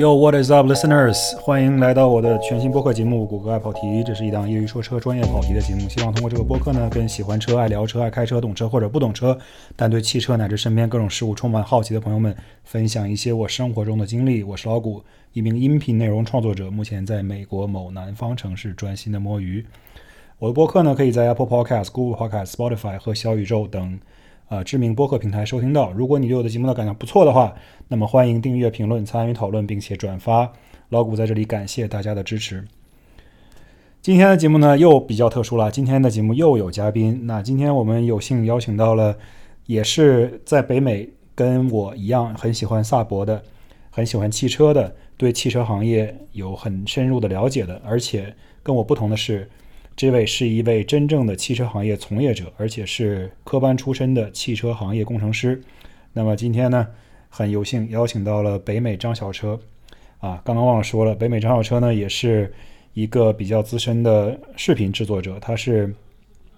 Yo, what is up, listeners？欢迎来到我的全新播客节目《谷歌爱跑题》。这是一档业余说车、专业跑题的节目。希望通过这个播客呢，跟喜欢车、爱聊车、爱开车、懂车或者不懂车，但对汽车乃至身边各种事物充满好奇的朋友们，分享一些我生活中的经历。我是老谷，一名音频内容创作者，目前在美国某南方城市专心的摸鱼。我的播客呢，可以在 Apple Podcast、Google Podcast、Spotify 和小宇宙等。呃，知名播客平台收听到。如果你对我的节目的感觉不错的话，那么欢迎订阅、评论、参与讨论，并且转发。老谷在这里感谢大家的支持。今天的节目呢又比较特殊了，今天的节目又有嘉宾。那今天我们有幸邀请到了，也是在北美跟我一样很喜欢萨博的，很喜欢汽车的，对汽车行业有很深入的了解的，而且跟我不同的是。这位是一位真正的汽车行业从业者，而且是科班出身的汽车行业工程师。那么今天呢，很有幸邀请到了北美张小车。啊，刚刚忘了说了，北美张小车呢，也是一个比较资深的视频制作者。他是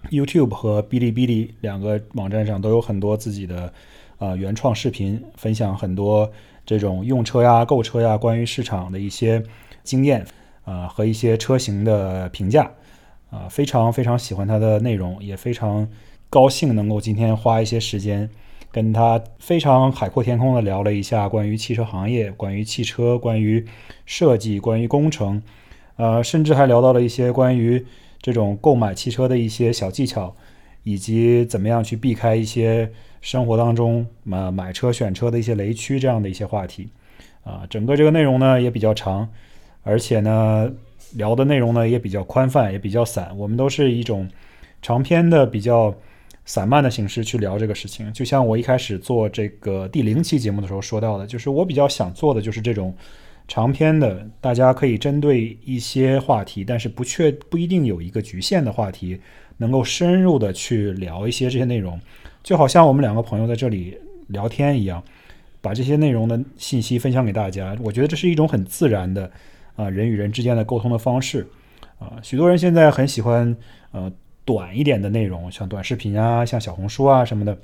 YouTube 和哔哩哔哩两个网站上都有很多自己的啊原创视频，分享很多这种用车呀、购车呀、关于市场的一些经验啊和一些车型的评价。啊，非常非常喜欢他的内容，也非常高兴能够今天花一些时间跟他非常海阔天空的聊了一下关于汽车行业、关于汽车、关于设计、关于工程，呃，甚至还聊到了一些关于这种购买汽车的一些小技巧，以及怎么样去避开一些生活当中呃买车选车的一些雷区这样的一些话题。啊，整个这个内容呢也比较长，而且呢。聊的内容呢也比较宽泛，也比较散。我们都是一种长篇的、比较散漫的形式去聊这个事情。就像我一开始做这个第零期节目的时候说到的，就是我比较想做的就是这种长篇的，大家可以针对一些话题，但是不确不一定有一个局限的话题，能够深入的去聊一些这些内容。就好像我们两个朋友在这里聊天一样，把这些内容的信息分享给大家。我觉得这是一种很自然的。啊，人与人之间的沟通的方式，啊，许多人现在很喜欢呃短一点的内容，像短视频啊，像小红书啊什么的。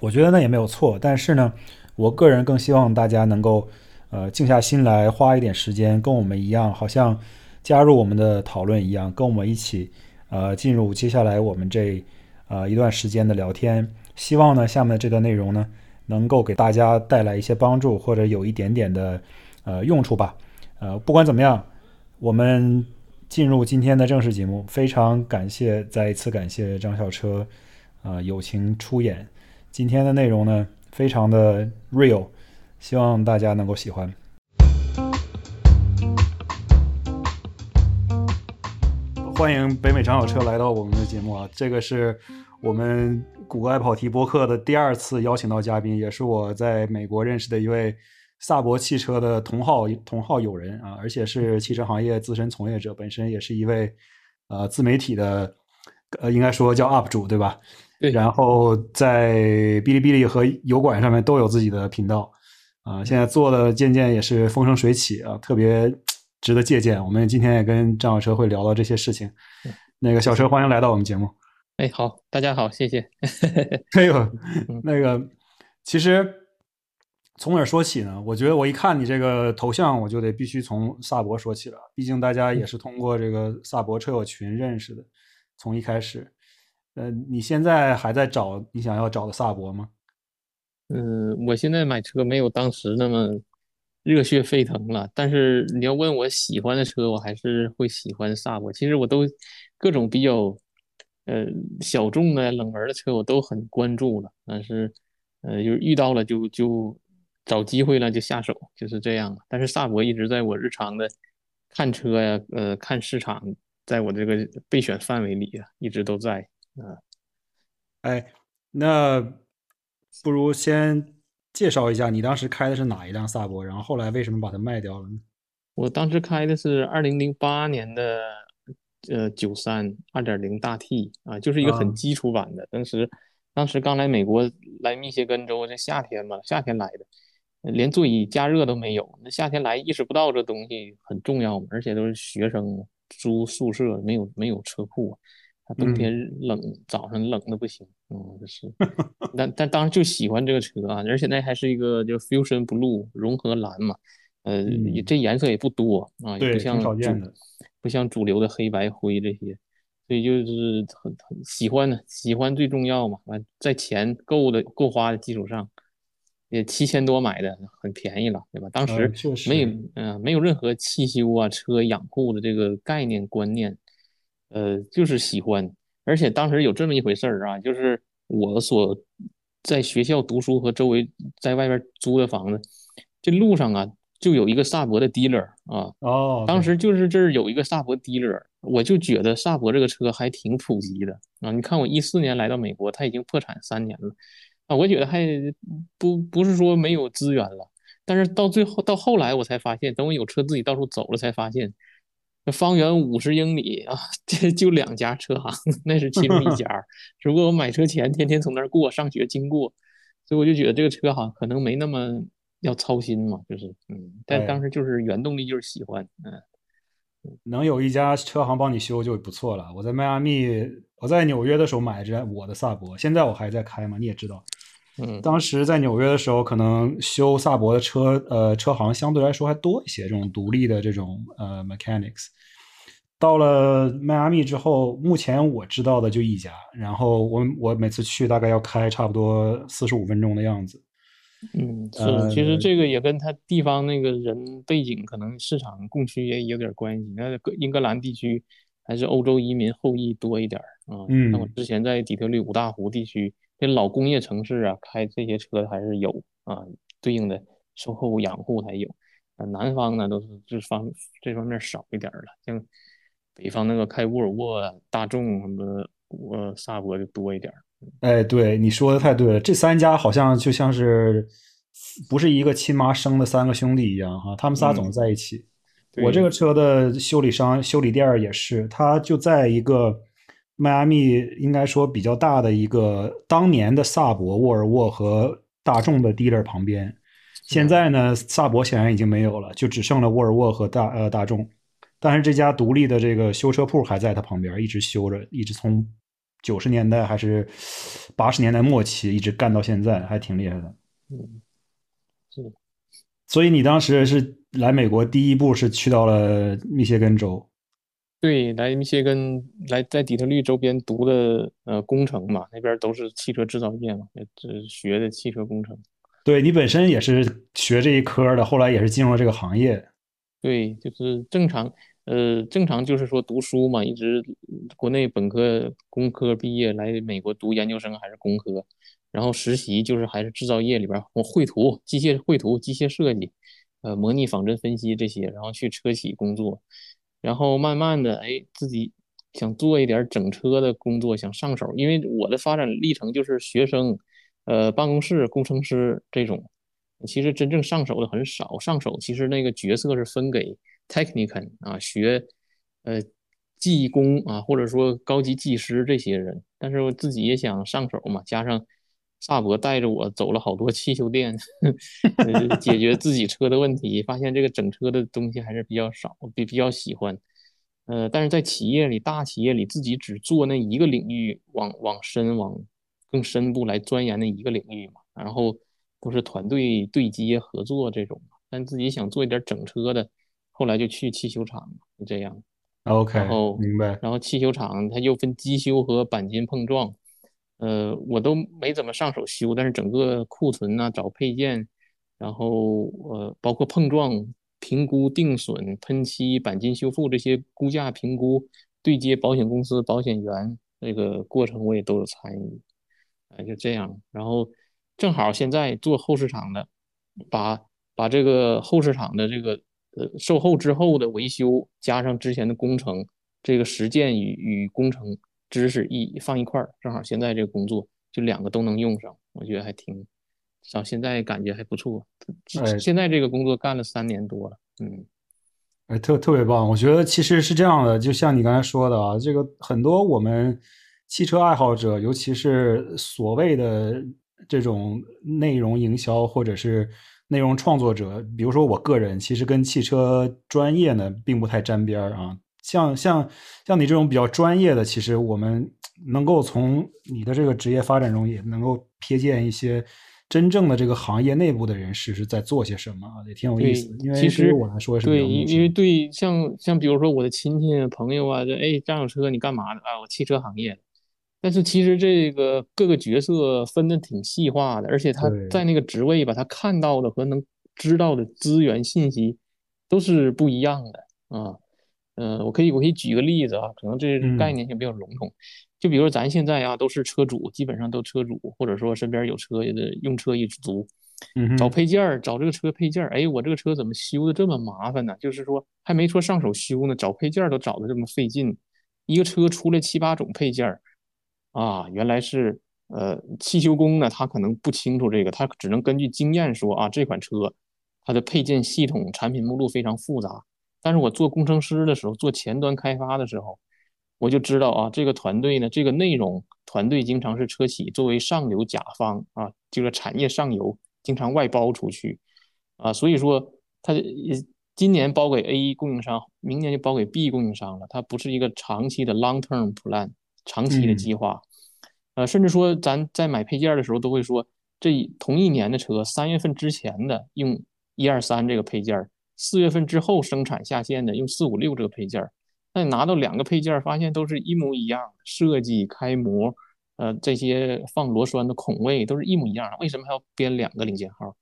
我觉得那也没有错，但是呢，我个人更希望大家能够呃静下心来，花一点时间，跟我们一样，好像加入我们的讨论一样，跟我们一起呃进入接下来我们这呃一段时间的聊天。希望呢，下面这段内容呢，能够给大家带来一些帮助，或者有一点点的呃用处吧。呃，不管怎么样，我们进入今天的正式节目。非常感谢，再一次感谢张小车，啊，友情出演。今天的内容呢，非常的 real，希望大家能够喜欢。欢迎北美张小车来到我们的节目啊！这个是我们谷歌爱跑题播客的第二次邀请到嘉宾，也是我在美国认识的一位。萨博汽车的同号同号友人啊，而且是汽车行业资深从业者，本身也是一位呃自媒体的，呃应该说叫 UP 主对吧？对。然后在哔哩哔哩和油管上面都有自己的频道，啊，现在做的渐渐也是风生水起啊，特别值得借鉴。我们今天也跟张小车会聊到这些事情。那个小车欢迎来到我们节目。哎，好，大家好，谢谢。哎呦，那个其实。从哪儿说起呢？我觉得我一看你这个头像，我就得必须从萨博说起了。毕竟大家也是通过这个萨博车友群认识的，从一开始。呃，你现在还在找你想要找的萨博吗？嗯，我现在买车没有当时那么热血沸腾了。但是你要问我喜欢的车，我还是会喜欢萨博。其实我都各种比较呃小众的冷门的车我都很关注了，但是呃就是遇到了就就。找机会了就下手，就是这样。但是萨博一直在我日常的看车呀，呃，看市场，在我这个备选范围里啊，一直都在啊。哎，那不如先介绍一下你当时开的是哪一辆萨博，然后后来为什么把它卖掉了呢？我当时开的是二零零八年的呃九三二点零大 T 啊，就是一个很基础版的。当时当时刚来美国，来密歇根州，这夏天嘛，夏天来的。连座椅加热都没有，那夏天来意识不到这东西很重要嘛？而且都是学生租宿舍，没有没有车库，他冬天冷，早上冷的不行，嗯，是。但但当时就喜欢这个车啊，而且那还是一个叫 Fusion Blue 融合蓝嘛，呃，嗯这颜色也不多啊，也，不像。不像主流的黑白灰这些，所以就是很很喜欢的，喜欢最重要嘛。完，在钱够的够花的基础上，也七千多买的，很便宜了，对吧？当呃，时确没有实，嗯、没有任何汽修啊、车养护的这个概念观念，呃，就是喜欢。而且当时有这么一回事儿啊，就是我所在学校读书和周围在外边租的房子，这路上啊就有一个萨博的 dealer 啊，哦当时就是这儿有一个萨博 dealer，我就觉得萨博这个车还挺普及的啊。你看我一四年来到美国，它已经破产三年了啊，我觉得还不不是说没有资源了，但是到最后到后来我才发现，等我有车自己到处走了才发现，这方圆五十英里啊，这就两家车行，那是其中一家。只不过我买车前天天从那儿过，上学经过，所以我就觉得这个车行可能没那么要操心嘛，就是嗯，但当时就是原动力就是喜欢，嗯能有一家车行帮你修就不错了。我在迈阿密，我在纽约的时候买着我的萨博，现在我还在开嘛，你也知道。嗯当时在纽约的时候，可能修萨博的车，呃，车行相对来说还多一些，这种独立的这种呃 mechanics。到了迈阿密之后，目前我知道的就一家，然后我我每次去大概要开差不多四十五分钟的样子。嗯，是，呃，其实这个也跟他地方那个人背景，可能市场供需也有点关系。那个英格兰地区还是欧洲移民后裔多一点儿啊。那我嗯，之前在底特律五大湖地区，这老工业城市啊，开这些车还是有啊，对应的售后养护还有。啊，南方呢都是这方这方面少一点了，像北方那个开沃尔沃啊、大众什么呃萨博就多一点儿。哎，对，你说的太对了，这三家好像就像是不是一个亲妈生的三个兄弟一样哈，他们仨总嗯，在一起。我这，个车的修理商、修理店也是，他就在一个迈阿密，应该说比较大的一个当年的萨博、沃尔沃和大众的 dealer 旁边。现嗯在呢，萨博显然已经没有了，就只剩了沃尔沃和大呃大众。但是这家独立的这个修车铺还在它旁边，一直修着，一直从九十年代还是八十年代末期一直干到现在，还挺厉害的。嗯，是。所以你当时是来美国第一步是去到了密歇根州，对，来密歇根，来在底特律周边读的呃工程嘛，那边都是汽车制造业嘛，也这学的汽车工程。对你本身也是学这一科的，后来也是进入了这个行业。对，就是正常，呃，正常就是说读书嘛，一直国内本科、工科毕业来美国读研究生还是工科，然后实习就是还是制造业里边我绘图、机械绘图、机械设计，呃，模拟仿真分析这些，然后去车企工作，然后慢慢的，哎，自己想做一点整车的工作，想上手，因为我的发展历程就是学生，呃，办公室工程师这种。其实真正上手的很少，上手其实那个角色是分给 technician 啊，学呃技工啊，或者说高级技师这些人。但是我自己也想上手嘛，加上萨博带着我走了好多汽修店，呃，解决 自己车的问题，发现这个整车的东西还是比较少，比比较喜欢。呃，但是在企业里，大企业里自己只做那一个领域，往往深往更深部来钻研那一个领域嘛，然后都是团队对接合作这种，但自己想做一点整车的，后来就去汽修厂，就这样。OK，然后，明白。然后汽修厂它又分机修和钣金碰撞，呃，我都没怎么上手修，但是整个库存呐、找配件，然后呃，包括碰撞评估、定损、喷漆、钣金修复这些估价评估，对接保险公司、保险员这个过程我也都有参与，啊、就这样。然后正好现在做后市场的，把把这个后市场的这个呃售后之后的维修，加上之前的工程，这个实践与与工程知识一放一块儿，正好现在这个工作就两个都能用上，我觉得还挺，到现在感觉还不错。哎现在这个工作干了三年多了，嗯哎，特特别棒！我觉得其实是这样的，就像你刚才说的啊，这个很多我们汽车爱好者，尤其是所谓的这种内容营销或者是内容创作者，比如说我个人，其实跟汽车专业呢并不太沾边儿啊。像像像你这种比较专业的，其实我们能够从你的这个职业发展中也能够瞥见一些真正的这个行业内部的人士是在做些什么啊，也挺有意思。因为其实我来说是对，因因为对像像比如说我的亲戚朋友啊，这哎，这有车你干嘛的啊？我汽车行业。但是其实这个各个角色分的挺细化的，而且他在那个职位吧，他看到的和能知道的资源信息都是不一样的啊。嗯，我可以我可以举个例子啊，可能这概念性比较笼统。就比如说咱现在啊，都是车主，基本上都车主，或者说身边有车的用车一族，找配件儿，找这个车配件儿。哎，我这个车怎么修的这么麻烦呢？就是说还没说上手修呢，找配件儿都找的这么费劲。一个车出来七八种配件儿，啊，原来是呃汽修工呢，他可能不清楚这个，他只能根据经验说啊，这款车它的配件系统、产品目录非常复杂。但是我做工程师的时候，做前端开发的时候。我就知道啊，这个团队呢，这个内容团队经常是车企作为上游甲方啊，这个产业上游经常外包出去啊，所以说他今年包给 A 供应商，明年就包给 B 供应商了，它不是一个长期的 long term plan，长期的计划。呃，甚至说咱在买配件的时候都会说，这同一年的车，三月份之前的用一二三这个配件，四月份之后生产下线的用四五六这个配件儿。那你拿到两个配件，发现都是一模一样的设计、开模，呃，这些放螺栓的孔位都是一模一样的，为什么还要编两个零件号，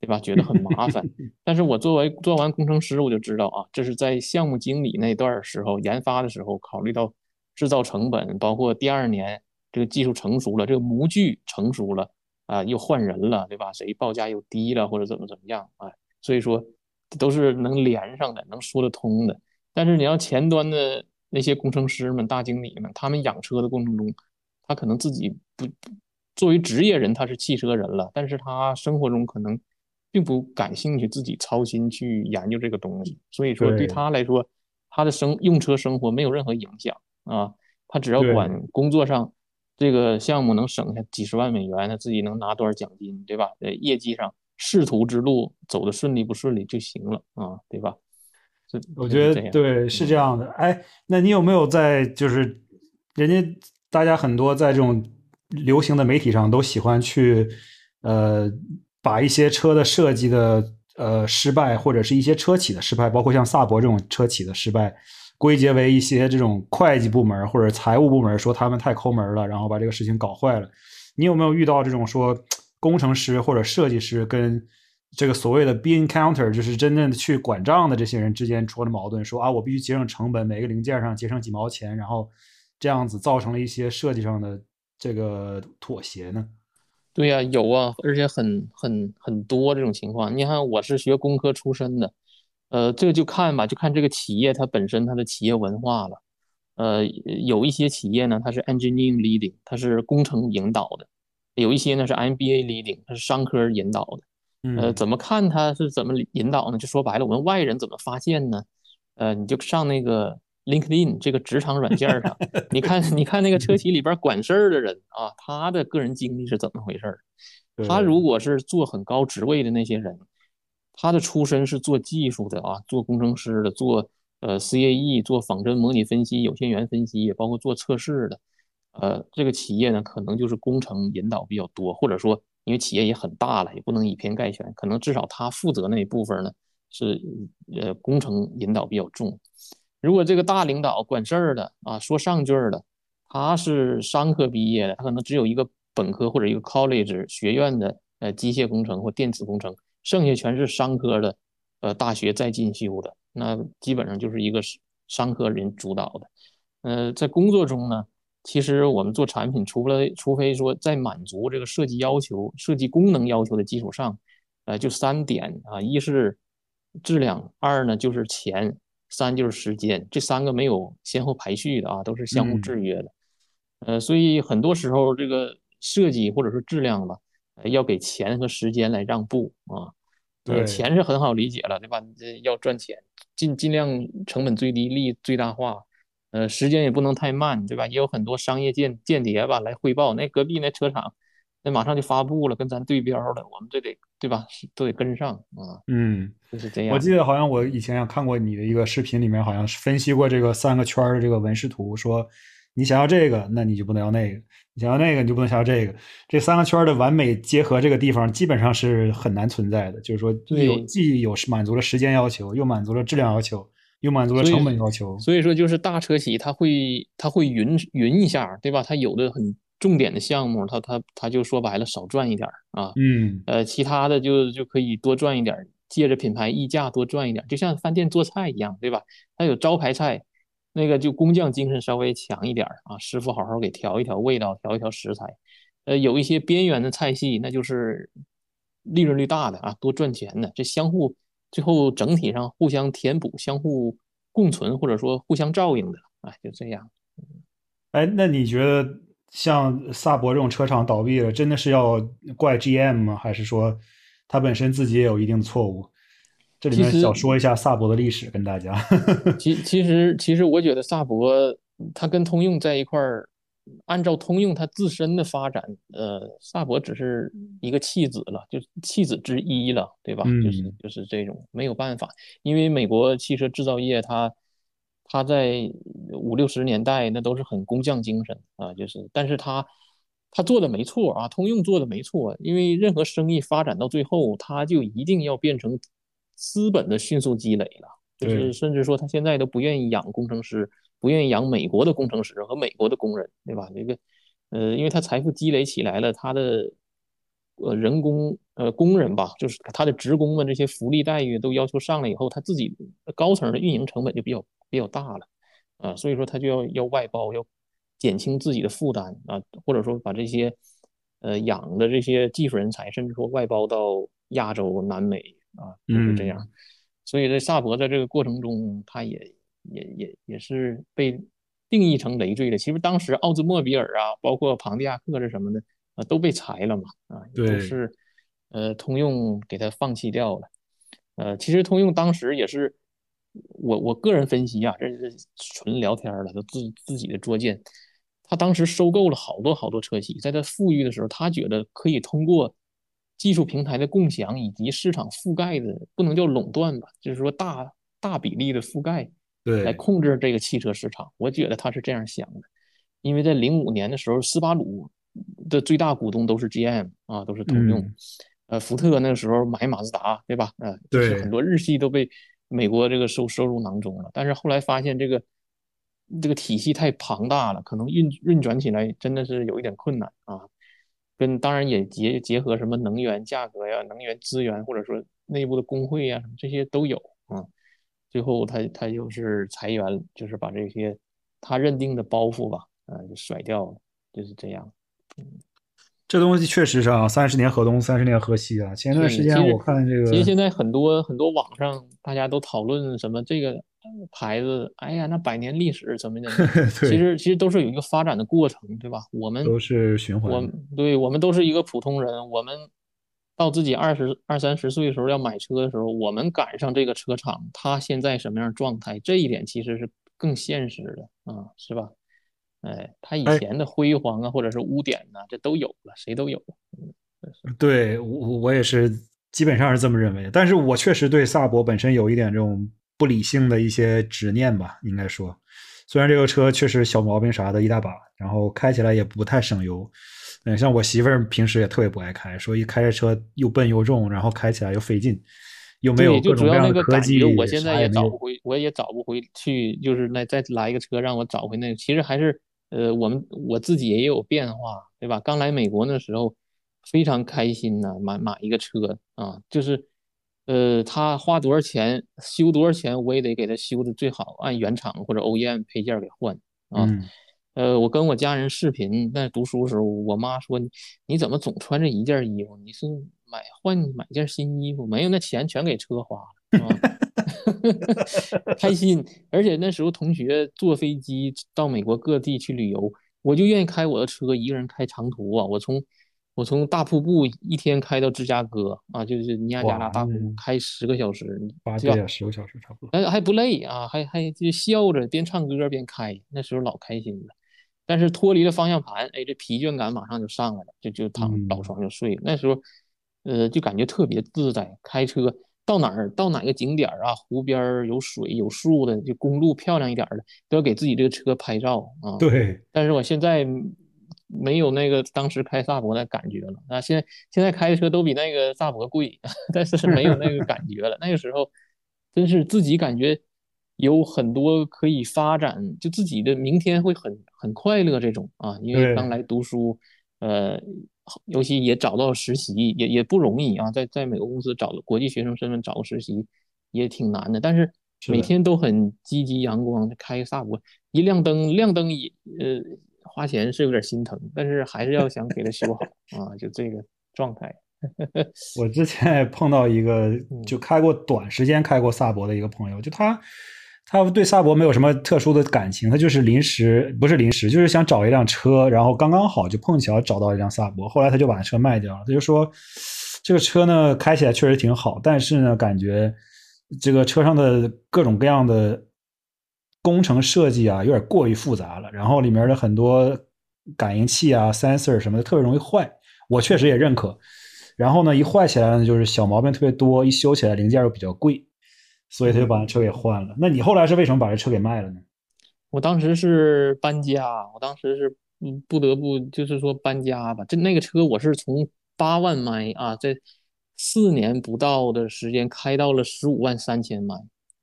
对吧？觉得很麻烦。但是我作为做完工程师，我就知道啊，这是在项目经理那段时候研发的时候，考虑到制造成本，包括第二年这个技术成熟了，这个模具成熟了啊，又换人了，对吧？谁报价又低了，或者怎么怎么样，哎，所以说都是能连上的，能说得通的。但是你要前端的那些工程师们、大经理们，他们养车的过程中，他可能自己不作为职业人，他是汽车人了，但是他生活中可能并不感兴趣，自己操心去研究这个东西。所以说对他来说，他的生用车生活没有任何影响啊，他只要管工作上这个项目能省下几十万美元，他自己能拿多少奖金，对吧？在业绩上仕途之路走的顺利不顺利就行了啊，对吧？我觉得对是这样的，哎，那你有没有在就是人家大家很多在这种流行的媒体上都喜欢去呃把一些车的设计的呃失败或者是一些车企的失败，包括像萨博这种车企的失败，归结为一些这种会计部门或者财务部门说他们太抠门了，然后把这个事情搞坏了。你有没有遇到这种说工程师或者设计师跟？这个所谓的 be encounter 就是真正的去管账的这些人之间出了矛盾，说啊，我必须节省成本，每个零件上节省几毛钱，然后这样子造成了一些设计上的这个妥协呢？对呀，有啊，而且很很很多这种情况。你看，我是学工科出身的，呃，这个就看吧，就看这个企业它本身它的企业文化了。呃，有一些企业呢，它是 engineering leading，它是工程引导的；有一些呢是 MBA leading，它是商科引导的。呃，怎么看他是怎么引导呢？就说白了，我们外人怎么发现呢？呃，你就上那个 LinkedIn 这个职场软件上，你看，你看那个车企里边管事儿的人啊，他的个人经历是怎么回事儿？他如果是做很高职位的那些人，他的出身是做技术的啊，做工程师的，做呃 CAE，做仿真模拟分析、有限元分析，也包括做测试的。呃，这个企业呢，可能就是工程引导比较多，或者说。因为企业也很大了，也不能以偏概全，可能至少他负责那一部分呢是呃工程引导比较重。如果这个大领导管事儿的啊，说上句儿的，他是商科毕业的，他可能只有一个本科或者一个 college 学院的呃机械工程或电子工程，剩下全是商科的呃大学在进修的，那基本上就是一个商科人主导的。呃，在工作中呢。其实我们做产品，除了除非说在满足这个设计要求、设计功能要求的基础上，呃，就三点啊：一是质量，二呢就是钱，三就是时间。这三个没有先后排序的啊，都是相互制约的。呃，所以很多时候这个设计或者说质量吧，要给钱和时间来让步啊。对，钱是很好理解了，对吧？这要赚钱，尽尽量成本最低，利益最大化。呃，时间也不能太慢，对吧？也有很多商业间间谍吧来汇报，那隔壁那车厂，那马上就发布了，跟咱对标了，我们这得对吧？都得跟上啊。嗯，就是这样。我记得好像我以前看过你的一个视频，里面好像是分析过这个三个圈的这个纹饰图，说你想要这个，那你就不能要那个；你想要那个，你就不能想要这个。这三个圈的完美结合，这个地方基本上是很难存在的。就是说，有既有满足了时间要求，又满足了质量要求，又满足了成本要求。所以说，就是大车企它会它会匀匀一下，对吧？它有的很重点的项目，它它它就说白了少赚一点啊。嗯。呃，其他的就就可以多赚一点，借着品牌溢价多赚一点，就像饭店做菜一样，对吧？它有招牌菜。那个就工匠精神稍微强一点啊，师傅好好给调一调味道，调一调食材。呃，有一些边缘的菜系，那就是利润率大的啊，多赚钱的。这相互最后整体上互相填补、相互共存，或者说互相照应的，哎，就这样。哎，那你觉得像萨博这种车厂倒闭了，真的是要怪 GM 吗？还是说他本身自己也有一定的错误？这里面想说一下萨博的历史，跟大家。其其实其实我觉得萨博它跟通用在一块儿，按照通用它自身的发展，呃，萨博只是一个弃子了，就弃子之一了，对吧？就是就是这种没有办法，因为美国汽车制造业它它在五六十年代那都是很工匠精神啊，就是，但是它它做的没错啊，通用做的没错，因为任何生意发展到最后，它就一定要变成。资本的迅速积累了，就是甚至说他现在都不愿意养工程师，不愿意养美国的工程师和美国的工人，对吧？这个，呃，因为他财富积累起来了，他的呃人工呃工人吧，就是他的职工们这些福利待遇都要求上来以后，他自己高层的运营成本就比较比较大了，啊，所以说他就要要外包，要减轻自己的负担啊，或者说把这些呃养的这些技术人才，甚至说外包到亚洲、南美。啊，就是这样，所以在萨博在这个过程中，他也也也也是被定义成累赘的。其实当时奥兹莫比尔啊，包括庞蒂亚克这什么的啊，都被裁了嘛，啊，都是呃通用给他放弃掉了。呃，其实通用当时也是我我个人分析啊，这是纯聊天了，都自自己的拙见。他当时收购了好多好多车企，在他富裕的时候，他觉得可以通过。技术平台的共享以及市场覆盖的不能叫垄断吧，就是说大大比例的覆盖，对，来控制这个汽车市场。我觉得他是这样想的，因为在零五年的时候，斯巴鲁的最大股东都是 GM 啊，都是通用。呃，福特那个时候买马自达，对吧？呃，就是很多日系都被美国这个收收入囊中了。但是后来发现这个这个体系太庞大了，可能运运转起来真的是有一点困难啊。跟当然也结结合什么能源价格呀、能源资源，或者说内部的工会呀什么这些都有啊。最后他他就是裁员，就是把这些他认定的包袱吧，啊就甩掉了，就是这样。嗯，这东西确实是啊，三十年河东，三十年河西啊。前段时间我看这个，其实现在很多很多网上大家都讨论什么这个。牌子，哎呀，那百年历史怎么的？其实其实都是有一个发展的过程，对吧？我们都是循环。我对我们都是一个普通人，我们到自己二十二三十岁的时候要买车的时候，我们赶上这个车厂，它现在什么样状态？这一点其实是更现实的啊，是吧？哎，它以前的辉煌啊，或者是污点呢，这都有了，谁都有。嗯，对我我也是基本上是这么认为，但是我确实对萨博本身有一点这种。不理性的一些执念吧，应该说，虽然这个车确实小毛病啥的一大把，然后开起来也不太省油。嗯，像我媳妇儿平时也特别不爱开，说一开着车又笨又重，然后开起来又费劲，又没有各种各样的科技。我现在也找不回，我也找不回去，就是来再来一个车让我找回那个。其实还是呃，我们我自己也有变化，对吧？刚来美国那时候非常开心呐，买买一个车啊，就是。呃，他花多少钱修多少钱，我也得给他修的最好，按原厂或者 OEM 配件给换啊。呃，我跟我家人视频，在读书的时候，我妈说你你怎么总穿着一件衣服？你是买换买件新衣服？没有，那钱全给车花了，开心。而且那时候同学坐飞机到美国各地去旅游，我就愿意开我的车，一个人开长途啊。我从我从大瀑布一天开到芝加哥啊，就是尼亚加拉大瀑布，开十个小时，八对吧？十个小时差不多，还还不累啊，还还就笑着边唱歌边开，那时候老开心了。但是脱离了方向盘，哎，这疲倦感马上就上来了，就就躺倒床就睡了。那时候，呃，就感觉特别自在。开车到哪儿到哪个景点啊，湖边有水有树的，就公路漂亮一点的，都要给自己这个车拍照啊。对。但是我现在。没有那个当时开萨博的感觉了啊。现在现在开的车都比那个萨博贵，但是没有那个感觉了。那个时候真是自己感觉有很多可以发展，就自己的明天会很很快乐这种啊。因为刚来读书，呃，尤其也找到实习，也也不容易啊。在在美国公司找国际学生身份找个实习也挺难的，但是。每天都很积极阳光，开萨博一亮灯，亮灯也呃花钱是有点心疼，但是还是要想给它修好 啊，就这个状态。我之前也碰到一个就开过短时间开过萨博的一个朋友，就他他对萨博没有什么特殊的感情，他就是临时不是临时，就是想找一辆车，然后刚刚好就碰巧找到一辆萨博，后来他就把车卖掉了。他就说这个车呢开起来确实挺好，但是呢感觉。这个车上的各种各样的工程设计啊，有点过于复杂了。然后里面的很多感应器啊、sensor 什么的，特别容易坏。我确实也认可。然后呢，一坏起来呢，就是小毛病特别多，一修起来零件又比较贵，所以他就把车给换了。那你后来是为什么把这车给卖了呢？我当时是搬家，我当时是嗯不得不就是说搬家吧。这那个车我是从八万迈啊，这。四年不到的时间，开到了十五万三千迈。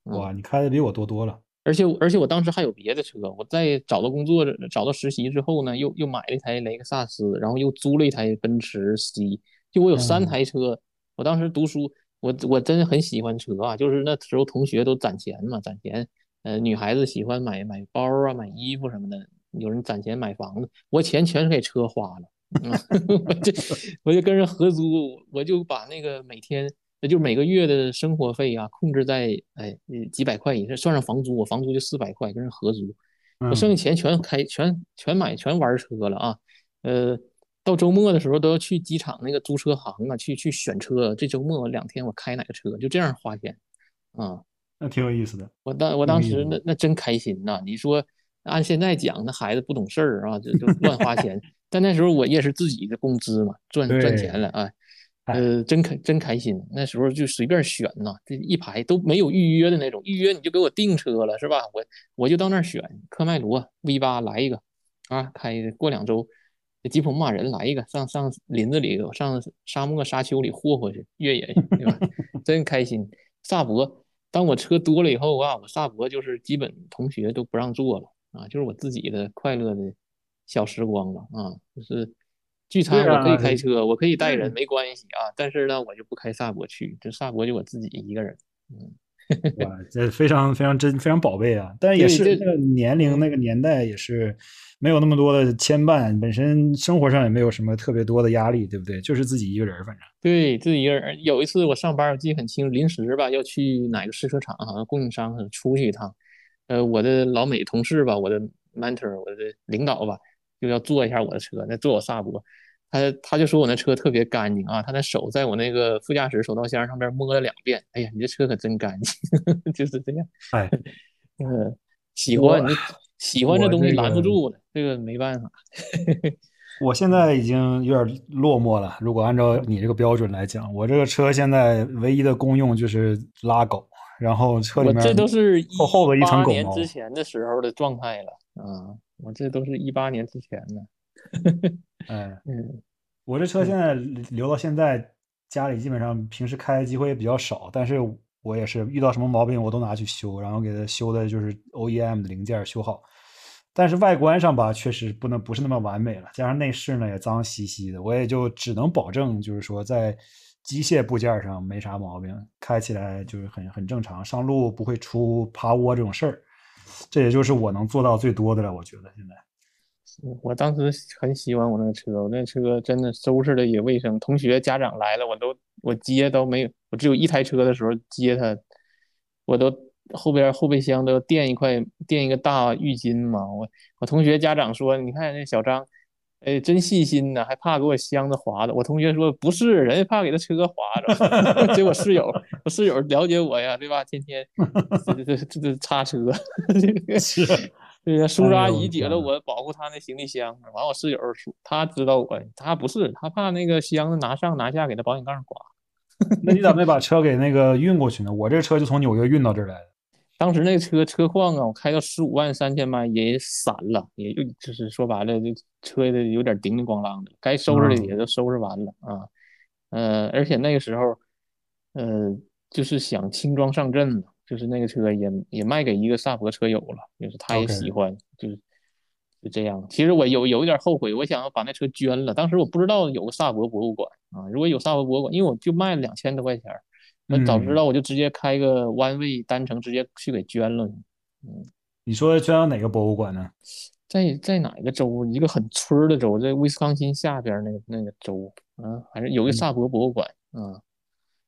哇，你开的比我多多了。而且，而且我当时还有别的车。我在找到工作、找到实习之后呢，又又买了一台雷克萨斯，然后又租了一台奔驰 C。就我有三台车。我当时读书，我我真的很喜欢车啊。就是那时候同学都攒钱嘛，攒钱。呃，女孩子喜欢买买包啊，买衣服什么的。有人攒钱买房子，我钱全是给车花了。我就我就跟人合租，我就把那个每天，那就每个月的生活费啊，控制在哎几百块以上，算上房租，我房租就四百块，跟人合租，我剩下钱全开全全买全玩车了啊。呃，到周末的时候都要去机场那个租车行啊，去去选车。这周末两天我开哪个车，就这样花钱啊。那挺有意思的。我当我当时那那真开心呐。你说按现在讲，那孩子不懂事儿啊，就就乱花钱。但那时候我也是自己的工资嘛，赚赚钱了啊，呃，真开真开心。那时候就随便选呐，这一排都没有预约的那种，预约你就给我订车了是吧？我我就到那儿选，科迈罗 V 八来一个啊，开过两周，吉普牧马人来一个，上上林子里，上沙漠沙丘里霍霍去，越野去，对吧？真开心。萨博，当我车多了以后啊，我萨博就是基本同学都不让坐了啊，就是我自己的快乐的。小时光了啊，就是聚餐我可以开车，我可以带人没关系啊，但是呢，我就不开萨博去，这萨博就我自己一个人。嗯，哇，这非常非常真非常宝贝啊！但是也是那个年龄那个年代也是没有那么多的牵绊，本身生活上也没有什么特别多的压力，对不对？就是自己一个人，反正对自己一个人。有一次我上班，我记得很清，临时吧要去哪个试车场，好像供应商出去一趟。呃，我的老美同事吧，我的 mentor，我的领导吧。就要坐一下我的车，那坐我萨博，他他就说我那车特别干净啊，他那手在我那个副驾驶手套箱上边摸了两遍，哎呀，你这车可真干净，就是这样。哎，嗯，喜欢喜欢这东西拦不住的，这个没办法。我现在已经有点落寞了。如果按照你这个标准来讲，我这个车现在唯一的功用就是拉狗，然后车里面这都是厚厚的一层狗毛。年之前的时候的状态了啊。我这都是一八年之前的，哎，嗯，我这车现在留到现在，家里基本上平时开的机会也比较少，但是我也是遇到什么毛病我都拿去修，然后给它修的就是 OEM 的零件修好，但是外观上吧，确实不能不是那么完美了，加上内饰呢也脏兮兮的，我也就只能保证就是说在机械部件上没啥毛病，开起来就是很很正常，上路不会出趴窝这种事儿。这也就是我能做到最多的了，我觉得现在。我当时很喜欢我那个车，我那车真的收拾的也卫生。同学家长来了，我都我接都没有，我只有一台车的时候接他，我都后边后备箱都垫一块垫一个大浴巾嘛。我我同学家长说，你看那小张。哎，真细心呢，还怕给我箱子划了。我同学说不是，人家怕给他车划着。结果室友，我室友了解我呀，对吧？天天 这这这这擦车，是，对呀。叔叔阿姨觉得我保护他那行李箱，完我室友说他知道我，他不是，他怕那个箱子拿上拿下给他保险杠刮。那你咋没把车给那个运过去呢？我这车就从纽约运到这儿来的。当时那车车况啊，我开到十五万三千迈也散了，也就就是说白了，这车的有点叮叮咣啷的，该收拾的也都收拾完了啊。呃，而且那个时候，呃，就是想轻装上阵嘛，就是那个车也也卖给一个萨博车友了，就是他也喜欢，就是就这样。其实我有有一点后悔，我想要把那车捐了，当时我不知道有个萨博博物馆啊，如果有萨博博物馆，因为我就卖了两千多块钱。那早知道我就直接开个弯位单程，直接去给捐了。嗯，你说捐到哪个博物馆呢？在在哪个州？一个很村的州，在威斯康星下边那个那个州啊，还是有个萨博博物馆啊。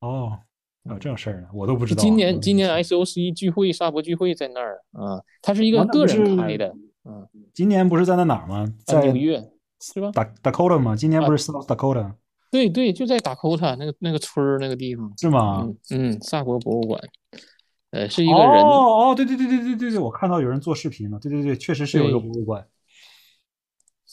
哦，有这种事儿呢，我都不知道。今年今年 SOC 聚会，萨博聚会在那儿啊，他是一个个人开的。嗯，今年不是在那哪儿吗？在纽约是吧？达 Dakota 吗？今年不是 South Dakota？对对，就在达科塔那个那个村儿那个地方，是吗？嗯，萨博博物馆，呃，是一个人。哦哦，对对对对对对对，我看到有人做视频了。对对对，确实是有一个博物馆，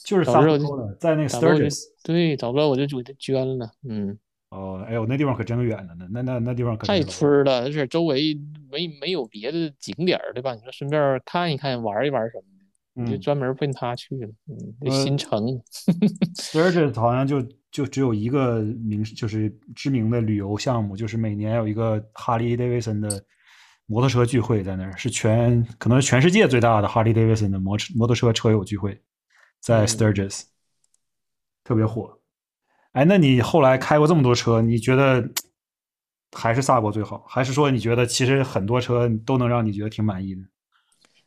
就是萨博的，在那个 Sturgis。对，找不到我就给他捐了。嗯。哦，哎呦，那地方可真远呢，那那那地方可太村了，而且周围没没有别的景点儿，对吧？你说顺便看一看，玩一玩什么的，你就专门奔他去了。嗯，新城。Sturgis 好像就。就只有一个名，就是知名的旅游项目，就是每年有一个哈利·戴维森的摩托车聚会，在那儿是全可能是全世界最大的哈利·戴维森的摩摩托车车友聚会，在 Sturgis，特别火。哎，那你后来开过这么多车，你觉得还是萨博最好，还是说你觉得其实很多车都能让你觉得挺满意的？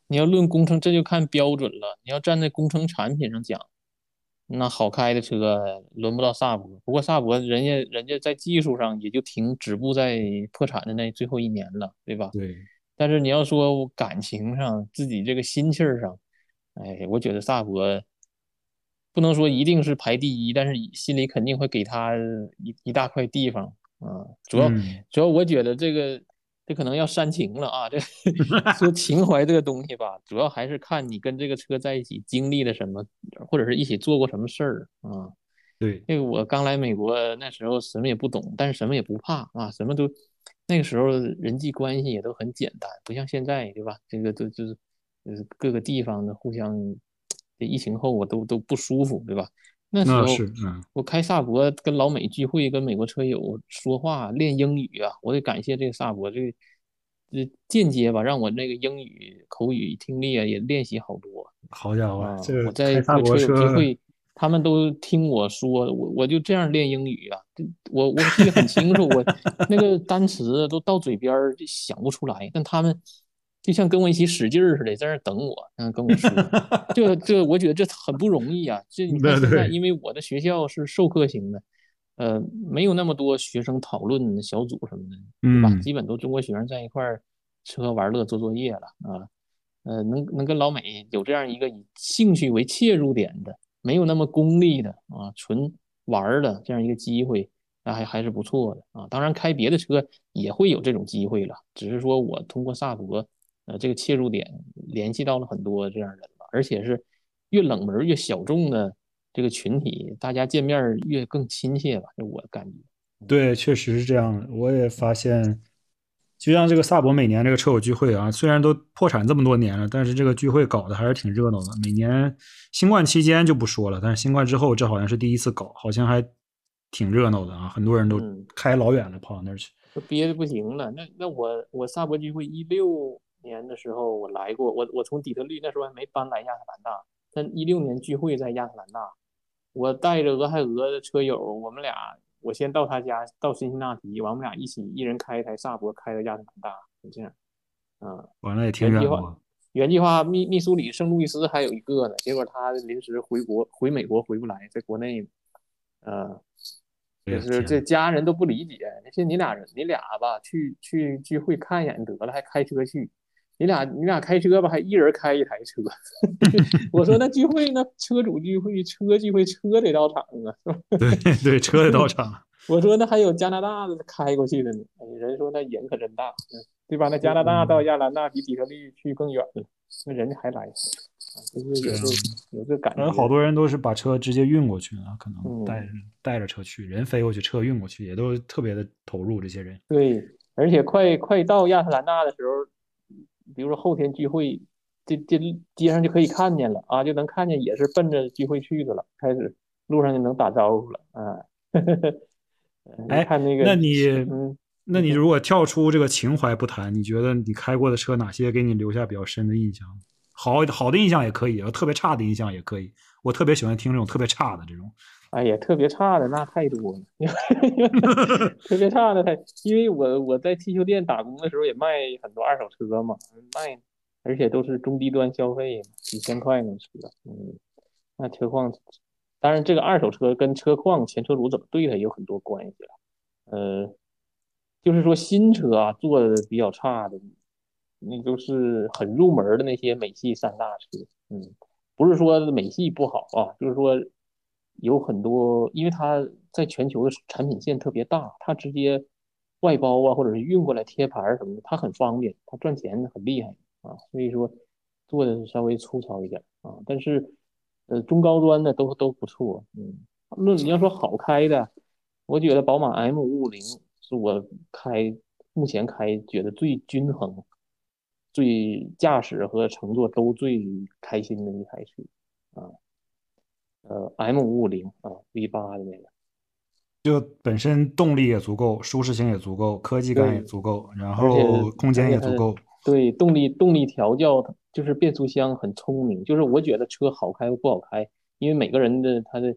你要论工程，这就看标准了。你要站在工程产品上讲。那好开的车轮不到萨博，不过萨博人家人家在技术上也就停止步在破产的那最后一年了，对吧？对。但是你要说感情上，自己这个心气儿上，哎，我觉得萨博不能说一定是排第一，但是心里肯定会给他一一大块地方啊。主要主要我觉得这个。这可能要煽情了啊！这 说情怀这个东西吧，主要还是看你跟这个车在一起经历了什么，或者是一起做过什么事儿啊。对，那个我刚来美国那时候什么也不懂，但是什么也不怕啊，什么都那个时候人际关系也都很简单，不像现在对吧？这个都就是呃各个地方的互相，这疫情后我都都不舒服对吧？那时候，我开萨博跟老美聚会，跟美国车友说话练英语啊，我得感谢这个萨博，这这间接吧，让我那个英语口语听力啊也练习好多。好家伙，我在跟车友聚会，他们都听我说，我我就这样练英语啊，我我记得很清楚，我 那个单词都到嘴边就想不出来，但他们。就像跟我一起使劲儿似的，在那等我，嗯，跟我说，这这，我觉得这很不容易啊。这你看现在，因为我的学校是授课型的，呃，没有那么多学生讨论小组什么的，对吧？基本都中国学生在一块儿吃喝玩乐做作业了啊。呃，能能跟老美有这样一个以兴趣为切入点的，没有那么功利的啊，纯玩的这样一个机会，那还还是不错的啊。当然，开别的车也会有这种机会了，只是说我通过萨博。呃，这个切入点联系到了很多这样人吧，而且是越冷门越小众的这个群体，大家见面越更亲切吧，就我感觉。对，确实是这样。我也发现，就像这个萨博每年这个车友聚会啊，虽然都破产这么多年了，但是这个聚会搞得还是挺热闹的。每年新冠期间就不说了，但是新冠之后，这好像是第一次搞，好像还挺热闹的啊，很多人都开老远了跑到那儿去，都憋的不行了。那那我我萨博聚会一六。年的时候我来过，我我从底特律那时候还没搬来亚特兰大，但一六年聚会在亚特兰大，我带着俄亥俄的车友，我们俩我先到他家到辛辛那提，完我们俩一起一人开一台萨博开到亚特兰大，就这样，嗯，完了也挺远的。原计划密密苏里圣路易斯还有一个呢，结果他临时回国回美国回不来，在国内，呃，就是这家人都不理解，那些你俩人你俩吧去去聚会看一眼得了，还开车去。你俩你俩开车吧，还一人开一台车。我说那聚会那车主聚会车聚会车得到场啊，是吧？对对，车得到场。我说那还有加拿大的开过去的呢，人说那瘾可真大，对吧？那加拿大到亚兰大比底特律去更远了，那人家还来，就是有这有这感觉。好多人都是把车直接运过去啊，可能带带着车去，人飞过去，车运过去，也都特别的投入。这些人对，而且快快到亚特兰大的时候。比如说后天聚会，这这街上就可以看见了啊，就能看见也是奔着聚会去的了，开始路上就能打招呼了啊。哎，看那个，那你嗯，那你如果跳出这个情怀不谈，你觉得你开过的车哪些给你留下比较深的印象？好好的印象也可以，特别差的印象也可以。我特别喜欢听这种特别差的这种。哎呀，特别差的那太多了，特别差的太，因为我我在汽修店打工的时候也卖很多二手车嘛，卖，而且都是中低端消费，几千块的车，嗯，那车况，当然这个二手车跟车况、前车主怎么对它有很多关系了，呃，就是说新车啊做的比较差的，那都是很入门的那些美系三大车，嗯，不是说美系不好啊，就是说。有很多，因为它在全球的产品线特别大，它直接外包啊，或者是运过来贴牌什么的，它很方便，它赚钱很厉害啊。所以说做的稍微粗糙一点啊，但是呃中高端的都都不错。嗯，那你要说好开的，我觉得宝马 M 五五零是我开目前开觉得最均衡、最驾驶和乘坐都最开心的一台车啊。呃，M 五五零啊，V 八的那个，就本身动力也足够，舒适性也足够，科技感也足够，然后空间也足够。对，动力动力调教就是变速箱很聪明。就是我觉得车好开不好开，因为每个人的他的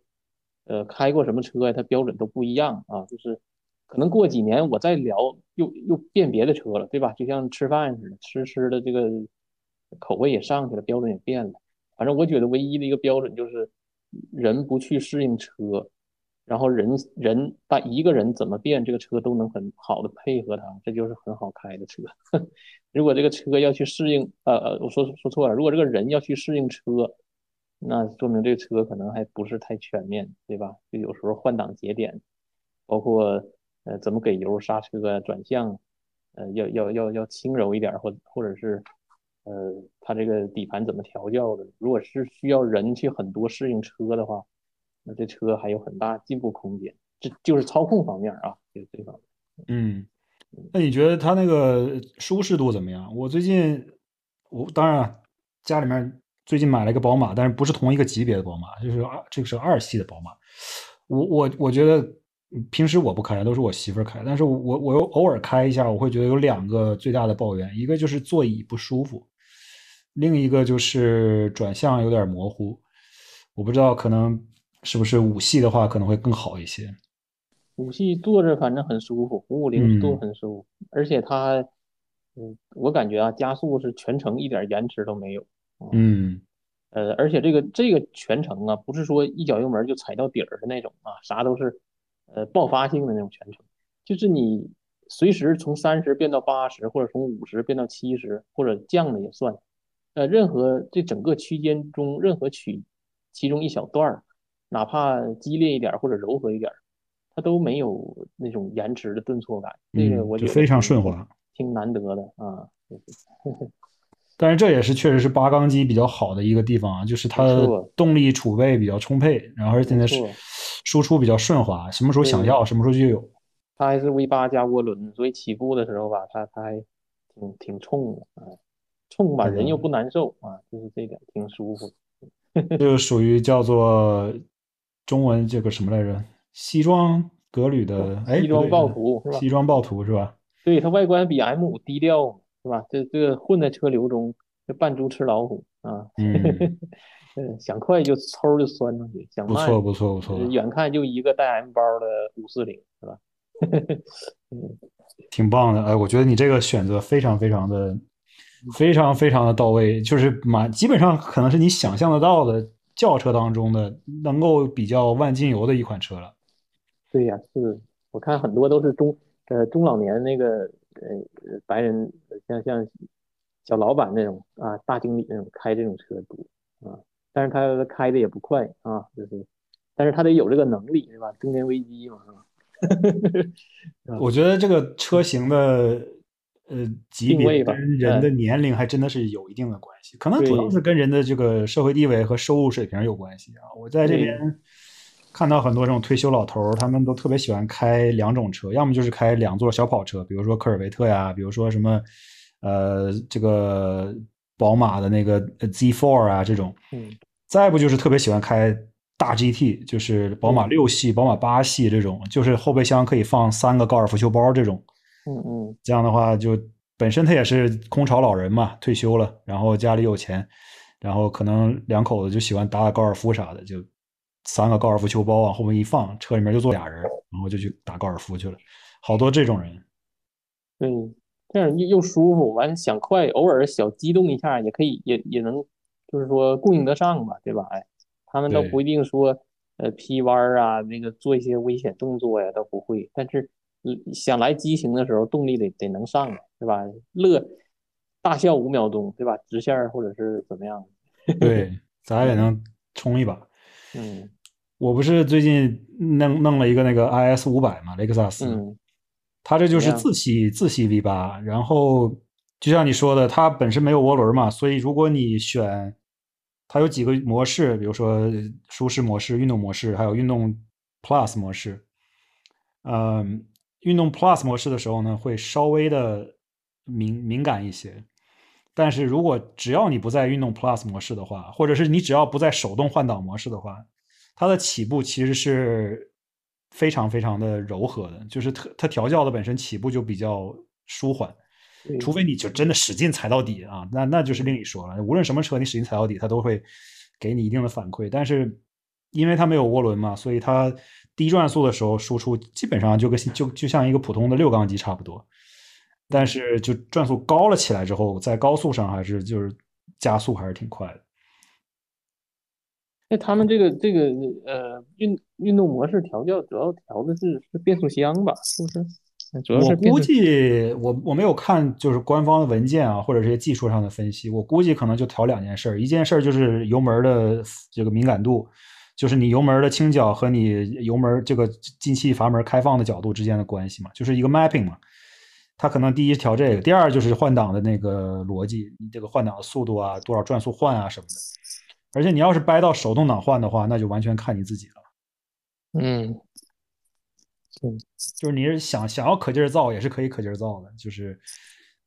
呃开过什么车呀，他标准都不一样啊。就是可能过几年我再聊，又又变别的车了，对吧？就像吃饭似的，吃吃的这个口味也上去了，标准也变了。反正我觉得唯一的一个标准就是。人不去适应车，然后人人他一个人怎么变，这个车都能很好的配合他，这就是很好开的车。如果这个车要去适应，呃呃，我说说错了，如果这个人要去适应车，那说明这个车可能还不是太全面，对吧？就有时候换挡节点，包括呃怎么给油、刹车、转向，呃要要要要轻柔一点，或或者是。呃，它这个底盘怎么调教的？如果是需要人去很多适应车的话，那这车还有很大进步空间。这就是操控方面啊，就这方面。嗯，那你觉得它那个舒适度怎么样？我最近，我当然家里面最近买了一个宝马，但是不是同一个级别的宝马，就是二这个是二系的宝马。我我我觉得平时我不开，都是我媳妇儿开，但是我我又偶尔开一下，我会觉得有两个最大的抱怨，一个就是座椅不舒服。另一个就是转向有点模糊，我不知道可能是不是五系的话可能会更好一些。五系坐着反正很舒服，五五零坐很舒服，而且它，嗯，我感觉啊，加速是全程一点延迟都没有。嗯，呃，而且这个这个全程啊，不是说一脚油门就踩到底儿的那种啊，啥都是，呃，爆发性的那种全程，就是你随时从三十变到八十，或者从五十变到七十，或者降了也算。呃，任何这整个区间中任何曲其中一小段儿，哪怕激烈一点或者柔和一点，它都没有那种延迟的顿挫感。那个我觉得非常顺滑，挺难得的啊。但是这也是确实是八缸机比较好的一个地方啊，就是它动力储备比较充沛，然后而且呢是输出比较顺滑，什么时候想要什么时候就有。它还是 V 八加涡轮，所以起步的时候吧，它它还挺挺冲的啊。冲吧，人又不难受啊，就是这点挺舒服。就属于叫做中文这个什么来着？西装革履的，哎，西装暴徒是吧？西装暴徒是吧？对，它外观比 M 五低调是吧？这这个混在车流中，这扮猪吃老虎啊。嗯，想快就抽就钻上去，想慢不错不错不错，远看就一个带 M 包的五四零是吧？嗯，挺棒的，哎，我觉得你这个选择非常非常的。非常非常的到位，就是满基本上可能是你想象得到的轿车当中的能够比较万金油的一款车了。对呀，是我看很多都是中呃中老年那个呃白人，像像小老板那种啊，大经理那种开这种车多啊，但是他开的也不快啊，就是，但是他得有这个能力对吧？中年危机嘛是吧？我觉得这个车型的。呃，级别跟人的年龄还真的是有一定的关系，可能主要是跟人的这个社会地位和收入水平有关系啊。我在这边看到很多这种退休老头儿，他们都特别喜欢开两种车，要么就是开两座小跑车，比如说科尔维特呀，比如说什么呃，这个宝马的那个 Z4 啊这种，嗯，再不就是特别喜欢开大 GT，就是宝马六系、宝马八系这种，就是后备箱可以放三个高尔夫球包这种。嗯嗯，这样的话，就本身他也是空巢老人嘛，退休了，然后家里有钱，然后可能两口子就喜欢打打高尔夫啥的，就三个高尔夫球包往后面一放，车里面就坐俩人，然后就去打高尔夫去了。好多这种人。对。这样又又舒服，完想快，偶尔小激动一下也可以，也也能，就是说供应得上吧，对吧？哎，他们倒不一定说，呃，劈弯啊，那个做一些危险动作呀，都不会。但是，想来激情的时候，动力得得能上，对吧？乐，大笑五秒钟，对吧？直线或者是怎么样？对，咱也能冲一把。嗯，我不是最近弄弄了一个那个 IS 五百嘛，雷克萨斯。嗯。它这就是自吸自吸 V 八，然后就像你说的，它本身没有涡轮嘛，所以如果你选它有几个模式，比如说舒适模式、运动模式，还有运动 Plus 模式。嗯，运动 Plus 模式的时候呢，会稍微的敏敏感一些，但是如果只要你不在运动 Plus 模式的话，或者是你只要不在手动换挡模式的话，它的起步其实是。非常非常的柔和的，就是它它调教的本身起步就比较舒缓，除非你就真的使劲踩到底啊，那那就是另一说了。无论什么车，你使劲踩到底，它都会给你一定的反馈。但是因为它没有涡轮嘛，所以它低转速的时候输出基本上就跟就就像一个普通的六缸机差不多。但是就转速高了起来之后，在高速上还是就是加速还是挺快的。那他们这个这个呃运运动模式调教主要调的是是变速箱吧？是不是？主要是我估计我我没有看就是官方的文件啊，或者这些技术上的分析，我估计可能就调两件事儿。一件事儿就是油门的这个敏感度，就是你油门的倾角和你油门这个进气阀门开放的角度之间的关系嘛，就是一个 mapping 嘛。它可能第一调这个，第二就是换挡的那个逻辑，你这个换挡的速度啊，多少转速换啊什么的。而且你要是掰到手动挡换的话，那就完全看你自己了。嗯，嗯，就是你是想想要可劲儿造，也是可以可劲儿造的。就是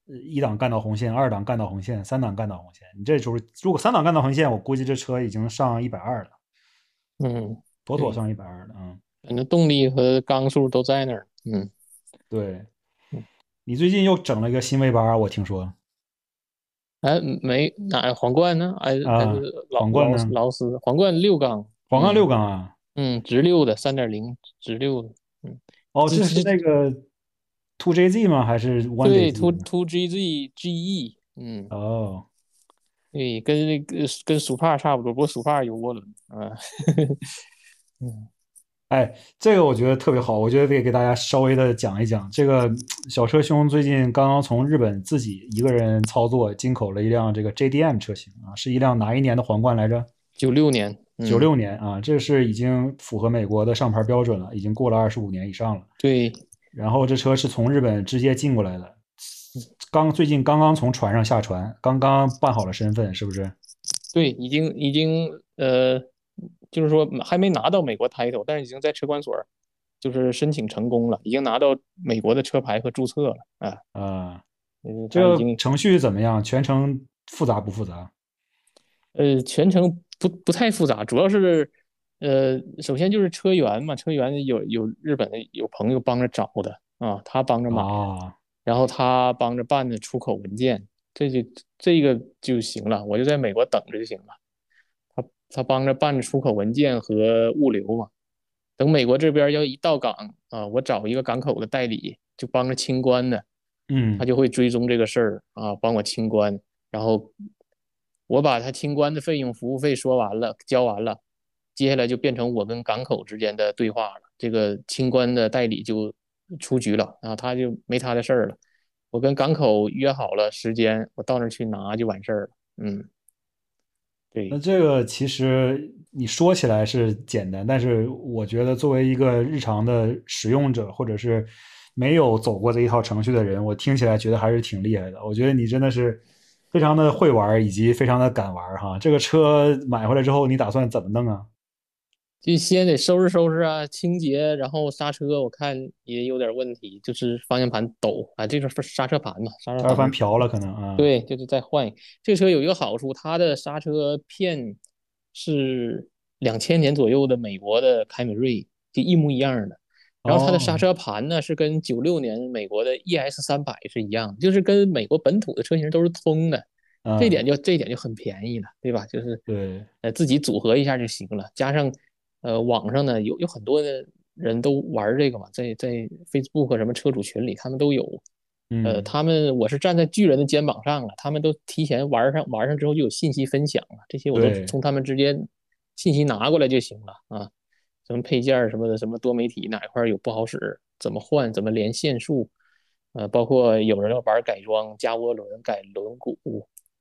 一档干到红线，二档干到红线，三档干到红线。你这就是如果三档干到红线，我估计这车已经上一百二了。嗯，妥妥上一百二了。嗯，反正动力和缸数都在那儿。嗯，对。你最近又整了一个新 V 八，我听说。哎，没哪皇冠呢？哎，皇冠呢？劳斯皇冠六缸，皇冠六缸啊？嗯，直六的，三点零直六的。嗯，哦，这是那个 Two JZ 吗？还是 One？对，Two Two JZ GE。嗯，哦，对，跟那个跟速帕差不多，不过速帕有涡轮。啊，嗯。哎，这个我觉得特别好，我觉得得给大家稍微的讲一讲。这个小车兄最近刚刚从日本自己一个人操作进口了一辆这个 JDM 车型啊，是一辆哪一年的皇冠来着？九六年，九六年啊，这是已经符合美国的上牌标准了，已经过了二十五年以上了。对，然后这车是从日本直接进过来的，刚最近刚刚从船上下船，刚刚办好了身份，是不是？对，已经已经呃。就是说还没拿到美国 title，但是已经在车管所就是申请成功了，已经拿到美国的车牌和注册了啊啊！这个程序怎么样？全程复杂不复杂？呃，全程不不太复杂，主要是呃，首先就是车源嘛，车源有有日本的有朋友帮着找的啊，他帮着买，然后他帮着办的出口文件，这就这个就行了，我就在美国等着就行了。他帮着办出口文件和物流嘛，等美国这边要一到港啊，我找一个港口的代理，就帮着清关的，嗯，他就会追踪这个事儿啊，帮我清关，然后我把他清关的费用、服务费说完了，交完了，接下来就变成我跟港口之间的对话了，这个清关的代理就出局了啊，他就没他的事儿了，我跟港口约好了时间，我到那儿去拿就完事儿了，嗯。那这个其实你说起来是简单，但是我觉得作为一个日常的使用者，或者是没有走过这一套程序的人，我听起来觉得还是挺厉害的。我觉得你真的是非常的会玩，以及非常的敢玩哈。这个车买回来之后，你打算怎么弄啊？就先得收拾收拾啊，清洁，然后刹车我看也有点问题，就是方向盘抖啊，这个刹车盘嘛，刹车盘瓢了可能啊。对，就是再换。这车有一个好处，它的刹车片是两千年左右的美国的凯美瑞，就一模一样的。然后它的刹车盘呢是跟九六年美国的 ES 三百是一样，就是跟美国本土的车型都是通的。这点就这点就很便宜了，对吧？就是对，呃，自己组合一下就行了。加上，呃，网上呢有有很多的人都玩这个嘛，在在 Facebook 什么车主群里，他们都有。呃，他们我是站在巨人的肩膀上了，他们都提前玩上玩上之后就有信息分享了，这些我都从他们之间信息拿过来就行了啊。什么配件什么的，什么多媒体哪一块有不好使，怎么换，怎么连线数，呃，包括有人要玩改装，加涡轮、改轮毂。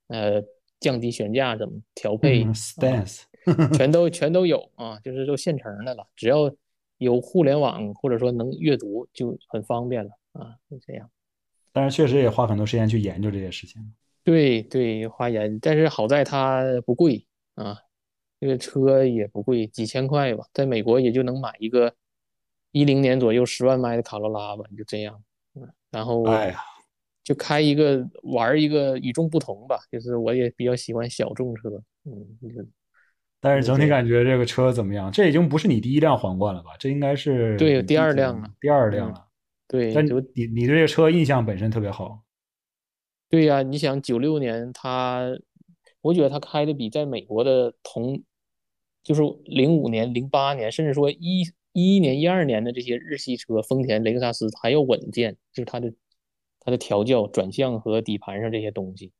呃，降低悬架怎么调配？Stance，全都全都有啊，就是都现成的了。只要有互联网或者说能阅读，就很方便了啊，就这样。但是确实也花很多时间去研究这些事情。对对，花研，但是好在它不贵啊，这个车也不贵，几千块吧，在美国也就能买一个一零年左右十万迈的卡罗拉吧，就这样。嗯，然后。哎呀。就开一个玩一个与众不同吧，就是我也比较喜欢小众车，嗯，但是整体感觉这个车怎么样？这已经不是你第一辆皇冠了吧？这应该是对第二辆了，第二辆了。对，但你你对这个车印象本身特别好。对呀，你想九六年他，我觉得他开的比在美国的同，就是零五年、零八年，甚至说一一一年、一二年的这些日系车，丰田、雷克萨斯还要稳健，就是它的。它的调教、转向和底盘上这些东西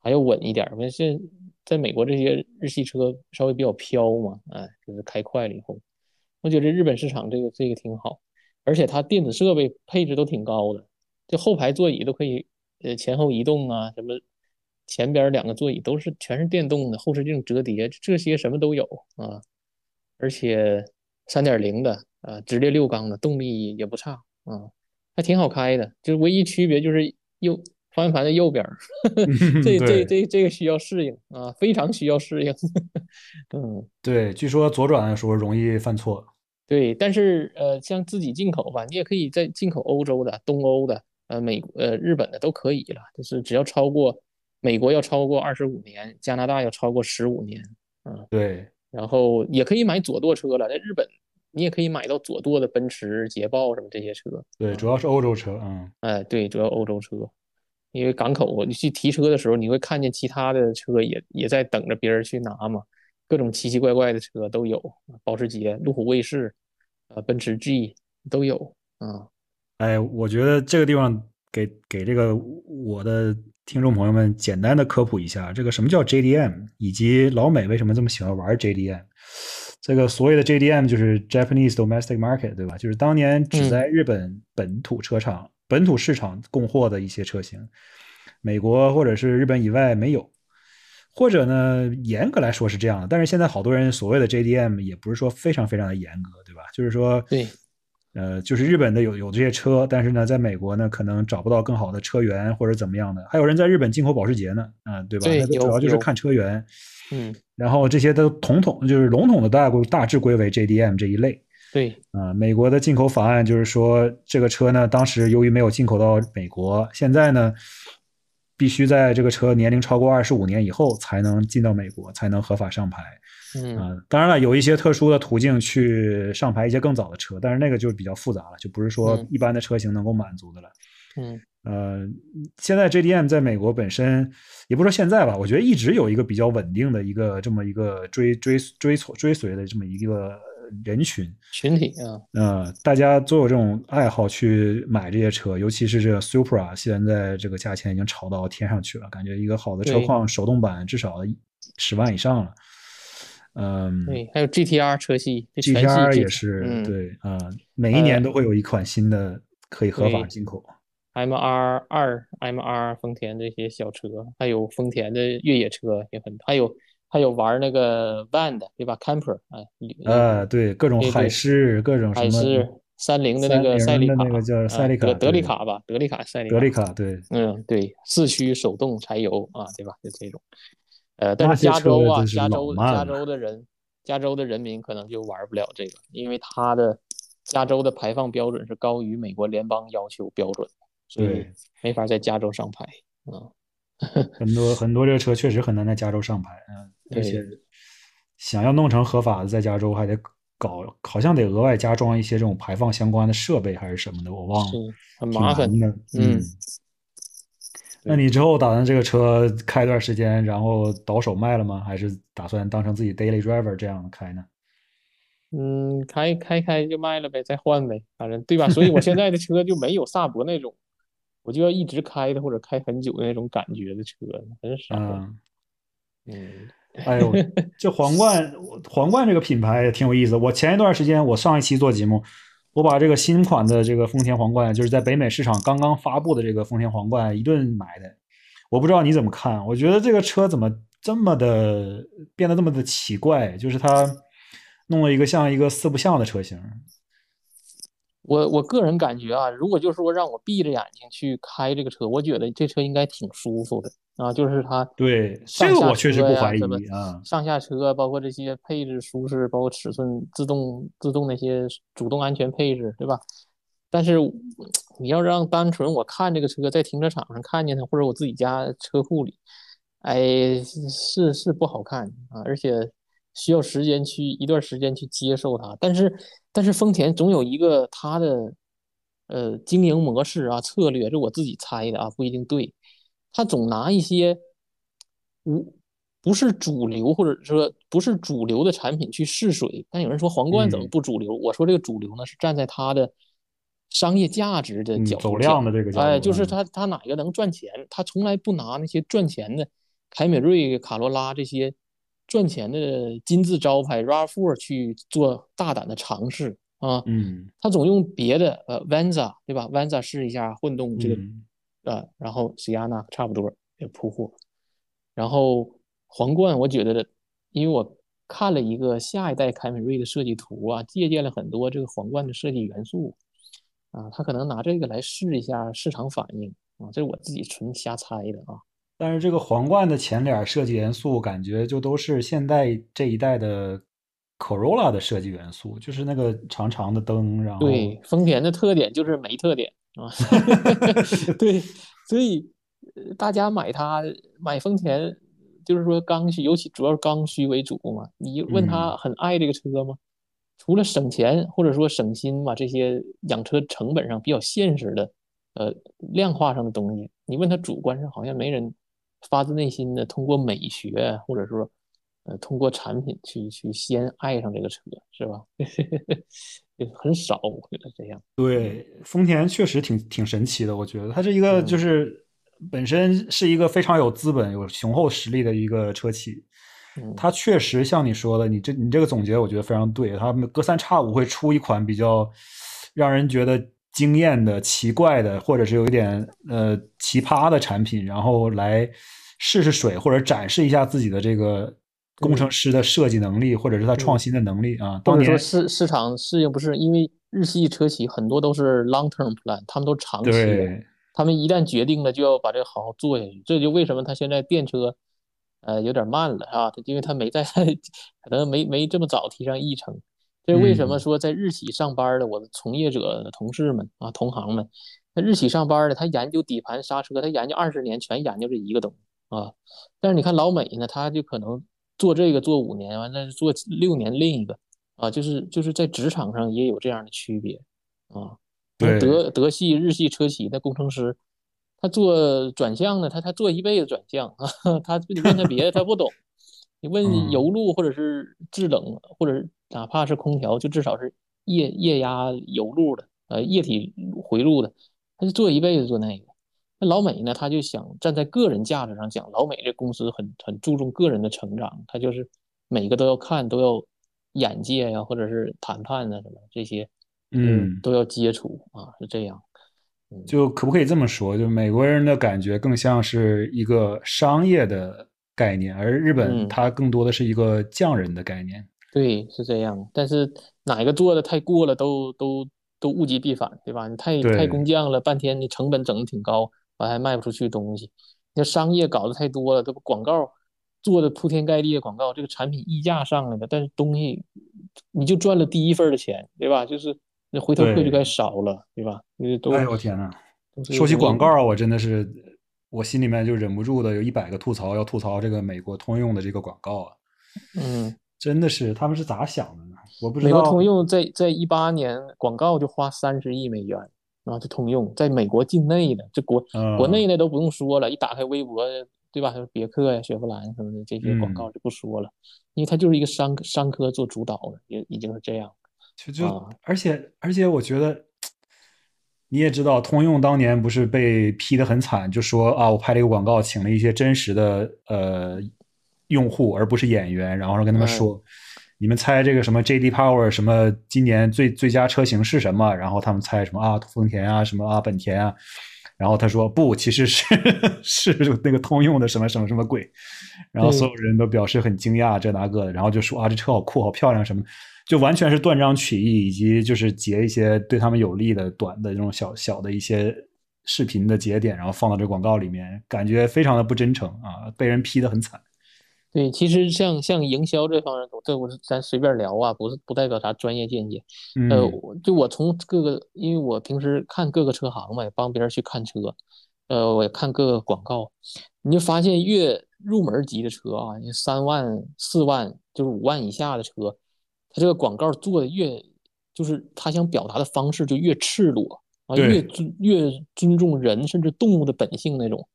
还要稳一点。我是在美国这些日系车稍微比较飘嘛，哎，就是开快了以后，我觉得日本市场这个这个挺好，而且它电子设备配置都挺高的，就后排座椅都可以呃前后移动啊，什么前边两个座椅都是全是电动的，后视镜折叠，这些什么都有啊，而且三点零的啊，直列六缸的，动力也不差啊。还挺好开的，就是唯一区别就是右方向盘的右边儿，这这这这个需要适应啊，非常需要适应。嗯，对，据说左转的时候容易犯错。对，但是呃，像自己进口吧，你也可以在进口欧洲的、东欧的、呃美呃日本的都可以了，就是只要超过美国要超过二十五年，加拿大要超过十五年。嗯，对，然后也可以买左舵车了，在日本。你也可以买到左舵的奔驰、捷豹什么这些车。对，主要是欧洲车，嗯，哎，对，主要欧洲车，因为港口你去提车的时候，你会看见其他的车也也在等着别人去拿嘛，各种奇奇怪怪的车都有，保时捷、路虎卫士，呃，奔驰 G 都有啊。哎，我觉得这个地方给给这个我的听众朋友们简单的科普一下，这个什么叫 JDM，以及老美为什么这么喜欢玩 JDM。这个所谓的 JDM 就是 Japanese Domestic Market，对吧？就是当年只在日本本土车厂、本土市场供货的一些车型，美国或者是日本以外没有。或者呢，严格来说是这样的，但是现在好多人所谓的 JDM 也不是说非常非常的严格，对吧？就是说，对，呃，就是日本的有有这些车，但是呢，在美国呢，可能找不到更好的车源或者怎么样的。还有人在日本进口保时捷呢，啊，对吧？对，主要就是看车源。嗯，然后这些都统统就是笼统的大归大致归为 JDM 这一类。对，啊，美国的进口法案就是说，这个车呢，当时由于没有进口到美国，现在呢，必须在这个车年龄超过二十五年以后才能进到美国，才能合法上牌。嗯，啊，当然了，有一些特殊的途径去上牌一些更早的车，但是那个就比较复杂了，就不是说一般的车型能够满足的了。嗯。呃，现在 JDM 在美国本身，也不说现在吧，我觉得一直有一个比较稳定的一个这么一个追追追随追随的这么一个人群群体啊，呃，大家都有这种爱好去买这些车，尤其是这个 Supra，现在这个价钱已经炒到天上去了，感觉一个好的车况手动版至少十万以上了。嗯，对，还有 GTR 车系，GTR 也是对啊，每一年都会有一款新的可以合法进口。M R 二、M R 丰田这些小车，还有丰田的越野车也很，还有还有玩那个 van 的，对吧？Camper，哎，啊，对，各种海狮，各种海狮，三菱的那个赛利卡，那个叫赛利卡，德利卡吧，德利卡赛利德利卡，对，嗯，对，四驱手动柴油啊，对吧？就这种，呃，但是加州啊，加州加州的人，加州的人民可能就玩不了这个，因为它的加州的排放标准是高于美国联邦要求标准，所以没法在加州上牌啊。很多很多这个车确实很难在加州上牌，嗯，而且想要弄成合法的，在加州还得搞，好像得额外加装一些这种排放相关的设备还是什么的，我忘了，很麻烦的。嗯，那你之后打算这个车开一段时间，然后倒手卖了吗？还是打算当成自己 daily driver 这样开呢？嗯，开开开就卖了呗，再换呗，反正对吧？所以我现在的车就没有萨博那种。我就要一直开的或者开很久的那种感觉的车，很少。嗯，哎呦，这皇冠，皇冠这个品牌也挺有意思。我前一段时间，我上一期做节目，我把这个新款的这个丰田皇冠，就是在北美市场刚刚发布的这个丰田皇冠一顿买的。我不知道你怎么看？我觉得这个车怎么这么的变得这么的奇怪？就是它弄了一个像一个四不像的车型。我我个人感觉啊，如果就是说让我闭着眼睛去开这个车，我觉得这车应该挺舒服的啊。就是它对这个我确实不怀疑啊。上下车包括这些配置舒适，包括尺寸、自动自动那些主动安全配置，对吧？但是你要让单纯我看这个车在停车场上看见它，或者我自己家车库里，哎，是是不好看啊，而且需要时间去一段时间去接受它，但是。但是丰田总有一个它的呃经营模式啊策略，这我自己猜的啊，不一定对。他总拿一些无不是主流或者说不是主流的产品去试水。但有人说皇冠怎么不主流？我说这个主流呢是站在它的商业价值的角度走量的这个角度哎，就是他他哪个能赚钱？他从来不拿那些赚钱的凯美瑞、卡罗拉这些。赚钱的金字招牌 RAV4 去做大胆的尝试啊，嗯，他总用别的呃 Venza 对吧？Venza 试一下混动这个啊，然后 Sienna 差不多也铺货，然后皇冠我觉得，因为我看了一个下一代凯美瑞的设计图啊，借鉴了很多这个皇冠的设计元素啊，他可能拿这个来试一下市场反应啊，这是我自己纯瞎猜的啊。但是这个皇冠的前脸设计元素，感觉就都是现在这一代的 Corolla 的设计元素，就是那个长长的灯，然后对丰田的特点就是没特点啊，对，所以大家买它买丰田，就是说刚需，尤其主要是刚需为主嘛。你问他很爱这个车吗？除了省钱或者说省心嘛，这些养车成本上比较现实的，呃，量化上的东西，你问他主观上好像没人。发自内心的通过美学，或者说，呃，通过产品去去先爱上这个车，是吧？很少，我觉得这样。对，丰田确实挺挺神奇的，我觉得它是一个就是本身是一个非常有资本、有雄厚实力的一个车企。它确实像你说的，你这你这个总结，我觉得非常对。它隔三差五会出一款比较让人觉得惊艳的、奇怪的，或者是有一点呃奇葩的产品，然后来。试试水，或者展示一下自己的这个工程师的设计能力，或者是他创新的能力啊。或者说市市场适应不是因为日系车企很多都是 long term plan，他们都长期的，他们一旦决定了就要把这个好好做下去。这就为什么他现在电车呃有点慢了啊，因为他没在可能没没这么早提上议程。这为什么说在日企上班的我的从业者同事们啊同行们，在日企上班的他研究底盘刹车，他研究二十年全研究这一个东西。啊，但是你看老美呢，他就可能做这个做五年，完了做六年另一个啊，就是就是在职场上也有这样的区别啊。德德系、日系车企的工程师，他做转向呢，他他做一辈子转向啊，他你问他别的他不懂，你问油路或者是制冷，或者哪怕是空调，就至少是液液压油路的呃液体回路的，他就做一辈子做那个。那老美呢？他就想站在个人价值上讲，老美这公司很很注重个人的成长，他就是每个都要看，都要眼界呀，或者是谈判啊什么这些，嗯，都要接触啊，是这样。就可不可以这么说？就美国人的感觉更像是一个商业的概念，而日本它更多的是一个匠人的概念。对，是这样。但是哪一个做的太过了，都都都物极必反，对吧？你太太工匠了，半天你成本整的挺高。完还卖不出去东西，那商业搞得太多了，这不广告做的铺天盖地的广告，这个产品溢价上来了，但是东西你就赚了第一份的钱，对吧？就是那回头客就该少了，对吧？哎呦我天呐，说起广告，我真的是我心里面就忍不住的有一百个吐槽，要吐槽这个美国通用的这个广告啊。嗯，真的是他们是咋想的呢？我不知道。美国通用在在一八年广告就花三十亿美元。啊，这通用在美国境内的，这国国内的都不用说了，一打开微博，对吧？别克呀、雪佛兰什么的这些广告就不说了，因为它就是一个商商科做主导的，也已经是这样。就就而且而且，我觉得你也知道，通用当年不是被批的很惨，就说啊，我拍了一个广告，请了一些真实的呃用户，而不是演员，然后跟他们说。你们猜这个什么 J.D. Power 什么今年最最佳车型是什么？然后他们猜什么啊？丰田啊，什么啊？本田啊？然后他说不，其实是 是那个通用的什么什么什么鬼。然后所有人都表示很惊讶，这那个的，然后就说啊，这车好酷，好漂亮什么，就完全是断章取义，以及就是截一些对他们有利的短的这种小小的一些视频的节点，然后放到这广告里面，感觉非常的不真诚啊，被人批的很惨。对，其实像像营销这方面，这我是咱随便聊啊，不是不代表啥专业见解。呃，就我从各个，因为我平时看各个车行嘛，也帮别人去看车，呃，我也看各个广告，你就发现越入门级的车啊，三万、四万，就是五万以下的车，他这个广告做的越，就是他想表达的方式就越赤裸啊，越尊越尊重人甚至动物的本性那种，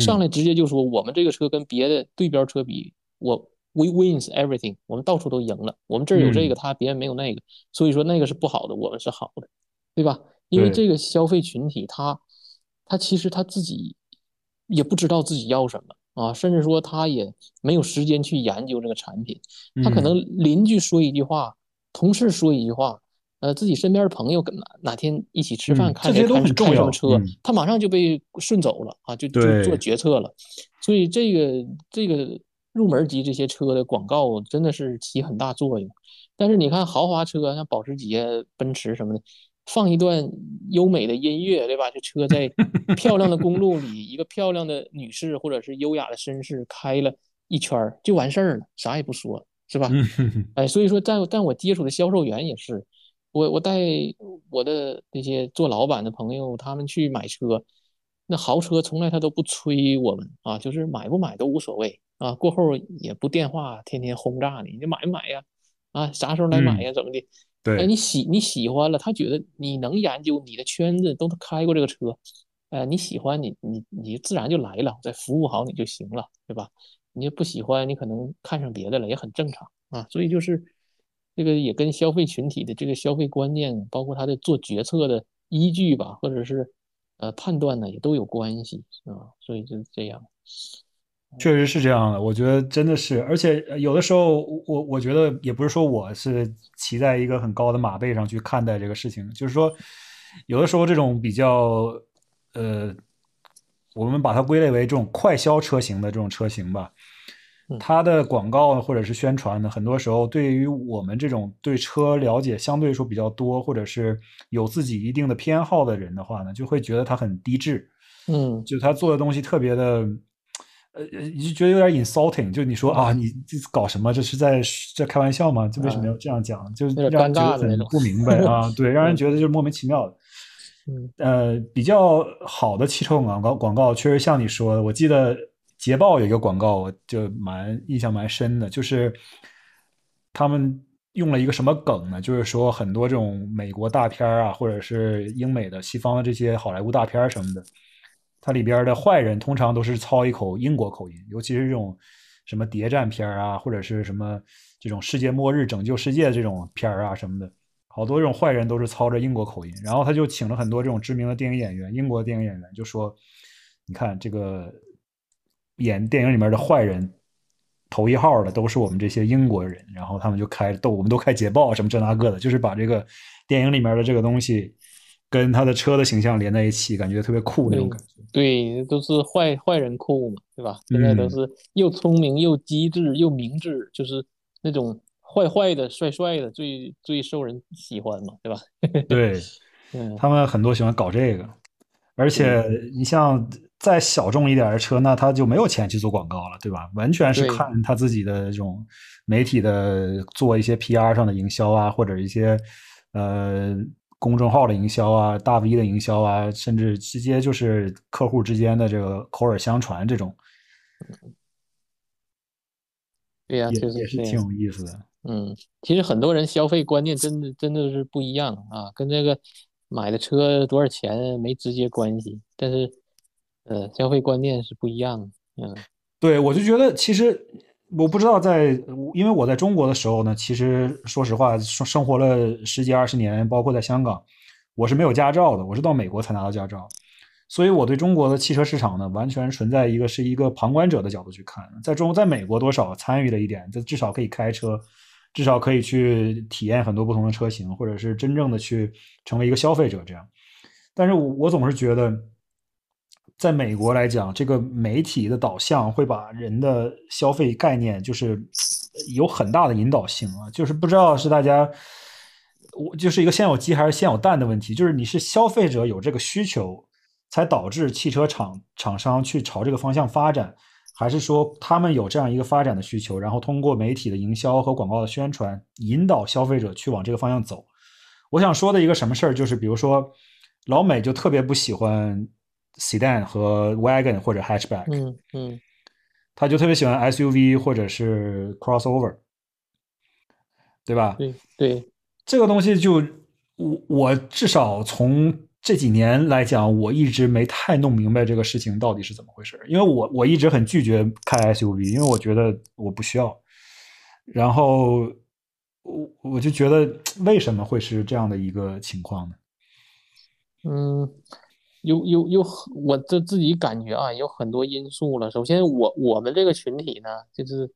上来直接就说我们这个车跟别的对标车比。我 we wins everything，我们到处都赢了。我们这儿有这个，他别人没有那个，所以说那个是不好的，我们是好的，对吧？因为这个消费群体，他他其实他自己也不知道自己要什么啊，甚至说他也没有时间去研究这个产品。他可能邻居说一句话，同事说一句话，呃，自己身边的朋友跟哪哪天一起吃饭，看谁开开什么车，他马上就被顺走了啊，就就做决策了。所以这个这个。入门级这些车的广告真的是起很大作用，但是你看豪华车像保时捷、奔驰什么的，放一段优美的音乐，对吧？这车在漂亮的公路里，一个漂亮的女士或者是优雅的绅士开了一圈就完事儿了，啥也不说，是吧？哎，所以说，但但我接触的销售员也是，我我带我的那些做老板的朋友，他们去买车，那豪车从来他都不催我们啊，就是买不买都无所谓。啊，过后也不电话，天天轰炸你，你买不买呀？啊，啥时候来买呀？怎么的？对，哎，你喜你喜欢了，他觉得你能研究，你的圈子都开过这个车，哎，你喜欢你你你自然就来了，再服务好你就行了，对吧？你不喜欢，你可能看上别的了，也很正常啊。所以就是这个也跟消费群体的这个消费观念，包括他的做决策的依据吧，或者是呃判断呢，也都有关系啊。所以就是这样。确实是这样的，我觉得真的是，而且有的时候，我我觉得也不是说我是骑在一个很高的马背上去看待这个事情，就是说，有的时候这种比较，呃，我们把它归类为这种快销车型的这种车型吧，它的广告或者是宣传呢，很多时候对于我们这种对车了解相对说比较多，或者是有自己一定的偏好的人的话呢，就会觉得它很低质，嗯，就他做的东西特别的。呃，你就觉得有点 insulting，就你说啊，你这搞什么？这是在在开玩笑吗？就为什么要这样讲？就让人觉得很不明白 啊。对，让人觉得就是莫名其妙的。嗯，呃，比较好的汽车广告广告，确实像你说的，我记得捷豹有一个广告，我就蛮印象蛮深的，就是他们用了一个什么梗呢？就是说很多这种美国大片啊，或者是英美的、西方的这些好莱坞大片什么的。它里边的坏人通常都是操一口英国口音，尤其是这种什么谍战片啊，或者是什么这种世界末日拯救世界这种片啊什么的，好多这种坏人都是操着英国口音。然后他就请了很多这种知名的电影演员，英国电影演员，就说：“你看这个演电影里面的坏人，头一号的都是我们这些英国人。”然后他们就开都我们都开捷豹什么这那个的，就是把这个电影里面的这个东西。跟他的车的形象连在一起，感觉特别酷那种感觉。对，都是坏坏人酷嘛，对吧？现在都是又聪明又机智又明智，就是那种坏坏的、帅帅的，最最受人喜欢嘛，对吧？对，他们很多喜欢搞这个，而且你像再小众一点的车，那他就没有钱去做广告了，对吧？完全是看他自己的这种媒体的做一些 PR 上的营销啊，或者一些呃公众号的营销啊、大 V 的营销啊，甚至直接就是客户之间的这个口耳相传这种。对呀，也也是挺有意思的。嗯，其实很多人消费观念真的真的是不一样啊，跟这个买的车多少钱没直接关系，但是。呃，消费观念是不一样的。嗯，对，我就觉得其实我不知道在，因为我在中国的时候呢，其实说实话，生生活了十几二十年，包括在香港，我是没有驾照的，我是到美国才拿到驾照，所以我对中国的汽车市场呢，完全存在一个是一个旁观者的角度去看，在中在美国多少参与了一点，这至少可以开车，至少可以去体验很多不同的车型，或者是真正的去成为一个消费者这样，但是我我总是觉得。在美国来讲，这个媒体的导向会把人的消费概念就是有很大的引导性啊，就是不知道是大家，我就是一个先有鸡还是先有蛋的问题，就是你是消费者有这个需求，才导致汽车厂厂商去朝这个方向发展，还是说他们有这样一个发展的需求，然后通过媒体的营销和广告的宣传，引导消费者去往这个方向走？我想说的一个什么事儿，就是比如说老美就特别不喜欢。Sedan 和 Wagon 或者 Hatchback，嗯嗯，他就特别喜欢 SUV 或者是 Crossover，对吧？对对，这个东西就我我至少从这几年来讲，我一直没太弄明白这个事情到底是怎么回事。因为我我一直很拒绝开 SUV，因为我觉得我不需要。然后我我就觉得为什么会是这样的一个情况呢？嗯。有有有，我这自己感觉啊，有很多因素了。首先，我我们这个群体呢，就是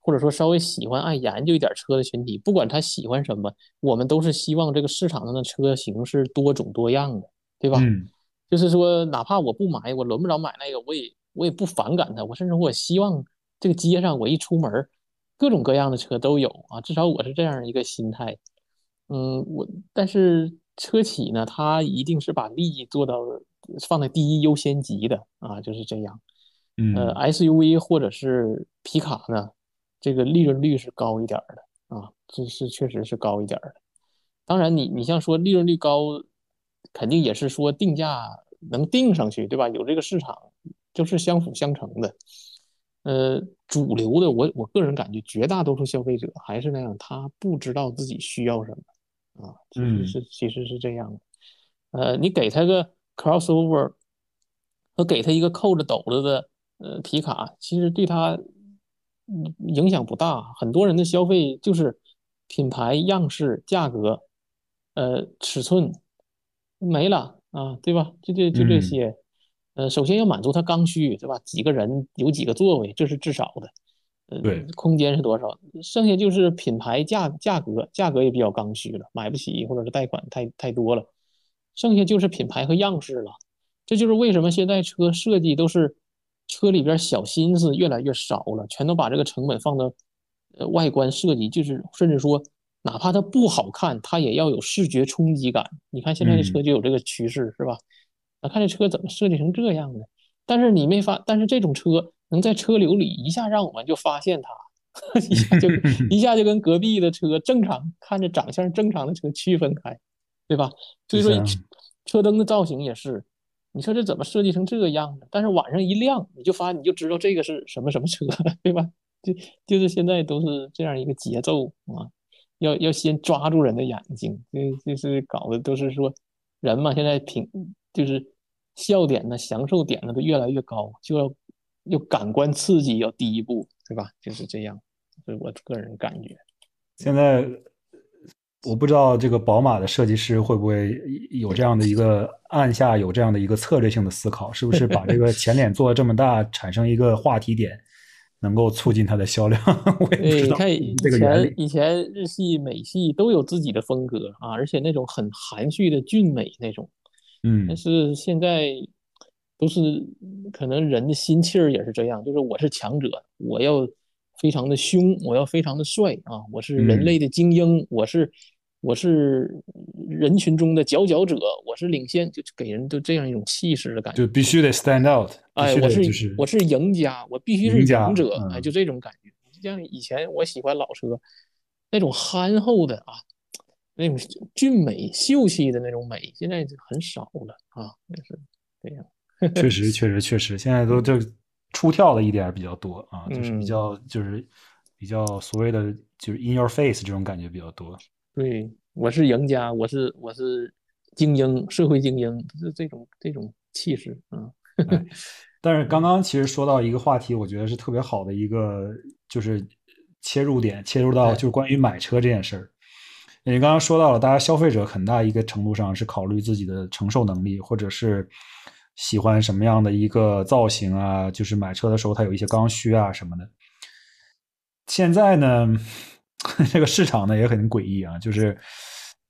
或者说稍微喜欢爱研究一点车的群体，不管他喜欢什么，我们都是希望这个市场上的车型是多种多样的，对吧？嗯。就是说，哪怕我不买，我轮不着买那个，我也我也不反感它。我甚至我希望这个街上我一出门，各种各样的车都有啊，至少我是这样一个心态。嗯，我但是车企呢，它一定是把利益做到。放在第一优先级的啊，就是这样。呃，SUV 或者是皮卡呢，这个利润率是高一点的啊，这是确实是高一点的。当然，你你像说利润率高，肯定也是说定价能定上去，对吧？有这个市场就是相辅相成的。呃，主流的，我我个人感觉，绝大多数消费者还是那样，他不知道自己需要什么啊，其实是其实是这样的。呃，你给他个。Crossover 和给他一个扣着斗子的呃皮卡，其实对他影响不大。很多人的消费就是品牌、样式、价格、呃尺寸没了啊，对吧？就这就这些。呃，首先要满足他刚需，对吧？几个人有几个座位，这是至少的。呃，对，空间是多少？剩下就是品牌、价价格，价格也比较刚需了，买不起或者是贷款太太多了。剩下就是品牌和样式了，这就是为什么现在车设计都是车里边小心思越来越少了，全都把这个成本放到呃外观设计，就是甚至说哪怕它不好看，它也要有视觉冲击感。你看现在的车就有这个趋势，是吧？那看这车怎么设计成这样的？但是你没发，但是这种车能在车流里一下让我们就发现它，一下就 一下就跟隔壁的车正常看着长相正常的车区分开。对吧？所以说车灯的造型也是，你说这怎么设计成这个样子？但是晚上一亮，你就发，你就知道这个是什么什么车，对吧？就就是现在都是这样一个节奏啊，要要先抓住人的眼睛，这就是搞的都是说人嘛，现在挺就是笑点呢、享受点呢都越来越高，就要要感官刺激要第一步，对吧？就是这样，这是我个人感觉。现在。我不知道这个宝马的设计师会不会有这样的一个按下有这样的一个策略性的思考，是不是把这个前脸做的这么大，产生一个话题点，能够促进它的销量？我也不知道。你看以前以前日系、美系都有自己的风格啊，而且那种很含蓄的俊美那种，嗯，但是现在都是可能人的心气儿也是这样，就是我是强者，我要非常的凶，我要非常的帅啊，我是人类的精英，我是。我是人群中的佼佼者，我是领先，就给人就这样一种气势的感觉，就必须得 stand out。哎，我是我是赢家，我必须是赢者，哎，就这种感觉。像以前我喜欢老车，那种憨厚的啊，那种俊美秀气的那种美，现在就很少了啊，也是这样。确实，确实，确实，现在都就出跳的一点比较多啊，就是比较就是比较所谓的就是 in your face 这种感觉比较多。对，我是赢家，我是我是精英，社会精英，是这种这种气势啊。但是刚刚其实说到一个话题，我觉得是特别好的一个，就是切入点，切入到就是关于买车这件事儿。你刚刚说到了，大家消费者很大一个程度上是考虑自己的承受能力，或者是喜欢什么样的一个造型啊，就是买车的时候它有一些刚需啊什么的。现在呢？这个市场呢也很诡异啊，就是，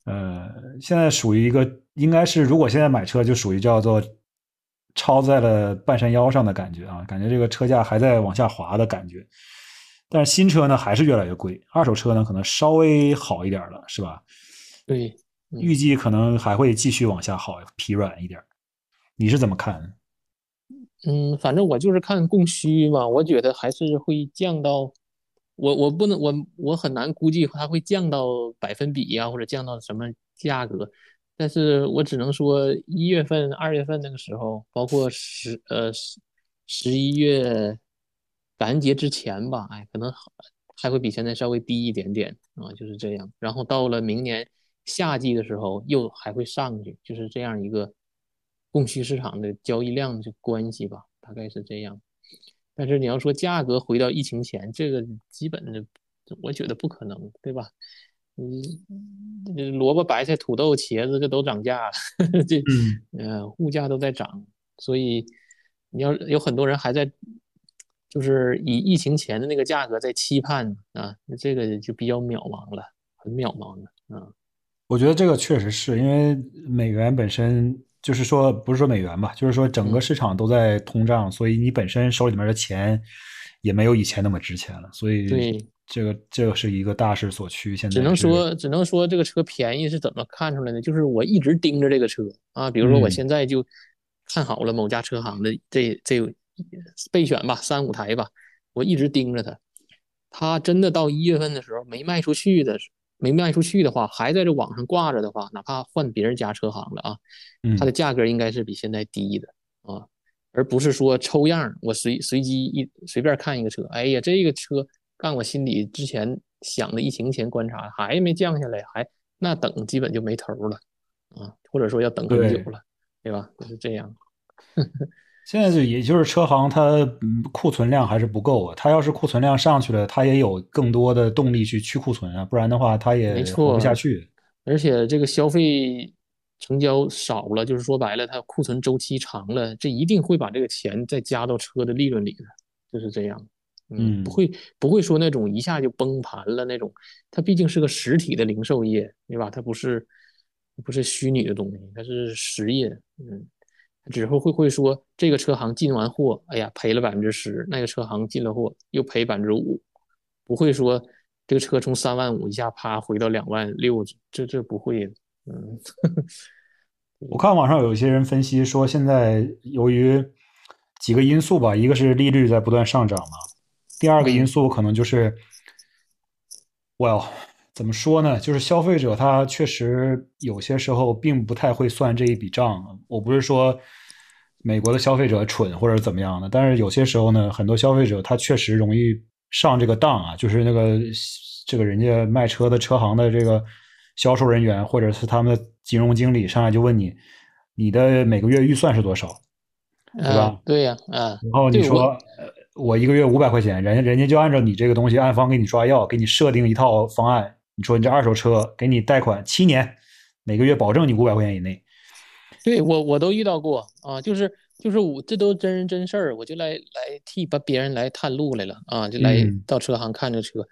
呃，现在属于一个应该是，如果现在买车就属于叫做超在了半山腰上的感觉啊，感觉这个车价还在往下滑的感觉。但是新车呢还是越来越贵，二手车呢可能稍微好一点了，是吧？对，预计可能还会继续往下好，疲软一点。你是怎么看？嗯，反正我就是看供需嘛，我觉得还是会降到。我我不能我我很难估计它会降到百分比呀，或者降到什么价格，但是我只能说一月份、二月份那个时候，包括十呃十十一月感恩节之前吧，哎，可能还会比现在稍微低一点点啊，就是这样。然后到了明年夏季的时候，又还会上去，就是这样一个供需市场的交易量的关系吧，大概是这样。但是你要说价格回到疫情前，这个基本的，我觉得不可能，对吧？你萝卜、白菜、土豆、茄子这都涨价了，这呃物价都在涨，所以你要有很多人还在，就是以疫情前的那个价格在期盼啊，那这个就比较渺茫了，很渺茫的啊。我觉得这个确实是因为美元本身。就是说，不是说美元吧，就是说整个市场都在通胀，所以你本身手里面的钱也没有以前那么值钱了。所以，对这个这个是一个大势所趋。现在只能说，只能说这个车便宜是怎么看出来的？就是我一直盯着这个车啊，比如说我现在就看好了某家车行的这这备选吧，三五台吧，我一直盯着它。它真的到一月份的时候没卖出去的时。没卖出去的话，还在这网上挂着的话，哪怕换别人家车行了啊，它的价格应该是比现在低的啊，而不是说抽样，我随随机一随便看一个车，哎呀，这个车干我心里之前想的疫情前观察还没降下来，还那等基本就没头了啊，或者说要等很久了，对吧？就是这样。现在就也就是车行，它库存量还是不够啊。它要是库存量上去了，它也有更多的动力去去库存啊。不然的话，它也活不下去。而且这个消费成交少了，就是说白了，它库存周期长了，这一定会把这个钱再加到车的利润里的，就是这样。嗯，不会不会说那种一下就崩盘了那种。它毕竟是个实体的零售业，对吧？它不是不是虚拟的东西，它是实业。嗯。只会会会说这个车行进完货，哎呀赔了百分之十，那个车行进了货又赔百分之五，不会说这个车从三万五一下啪回到两万六，这这不会的。嗯，我看网上有一些人分析说，现在由于几个因素吧，一个是利率在不断上涨嘛，第二个因素可能就是，Well。怎么说呢？就是消费者他确实有些时候并不太会算这一笔账。我不是说美国的消费者蠢或者怎么样的，但是有些时候呢，很多消费者他确实容易上这个当啊。就是那个这个人家卖车的车行的这个销售人员或者是他们的金融经理上来就问你，你的每个月预算是多少，对吧？对呀，嗯。然后你说我一个月五百块钱，人家人家就按照你这个东西按方给你抓药，给你设定一套方案。你说你这二手车给你贷款七年，每个月保证你五百块钱以内。对我我都遇到过啊，就是就是我这都真人真事儿，我就来来替把别人来探路来了啊，就来到车行看这车。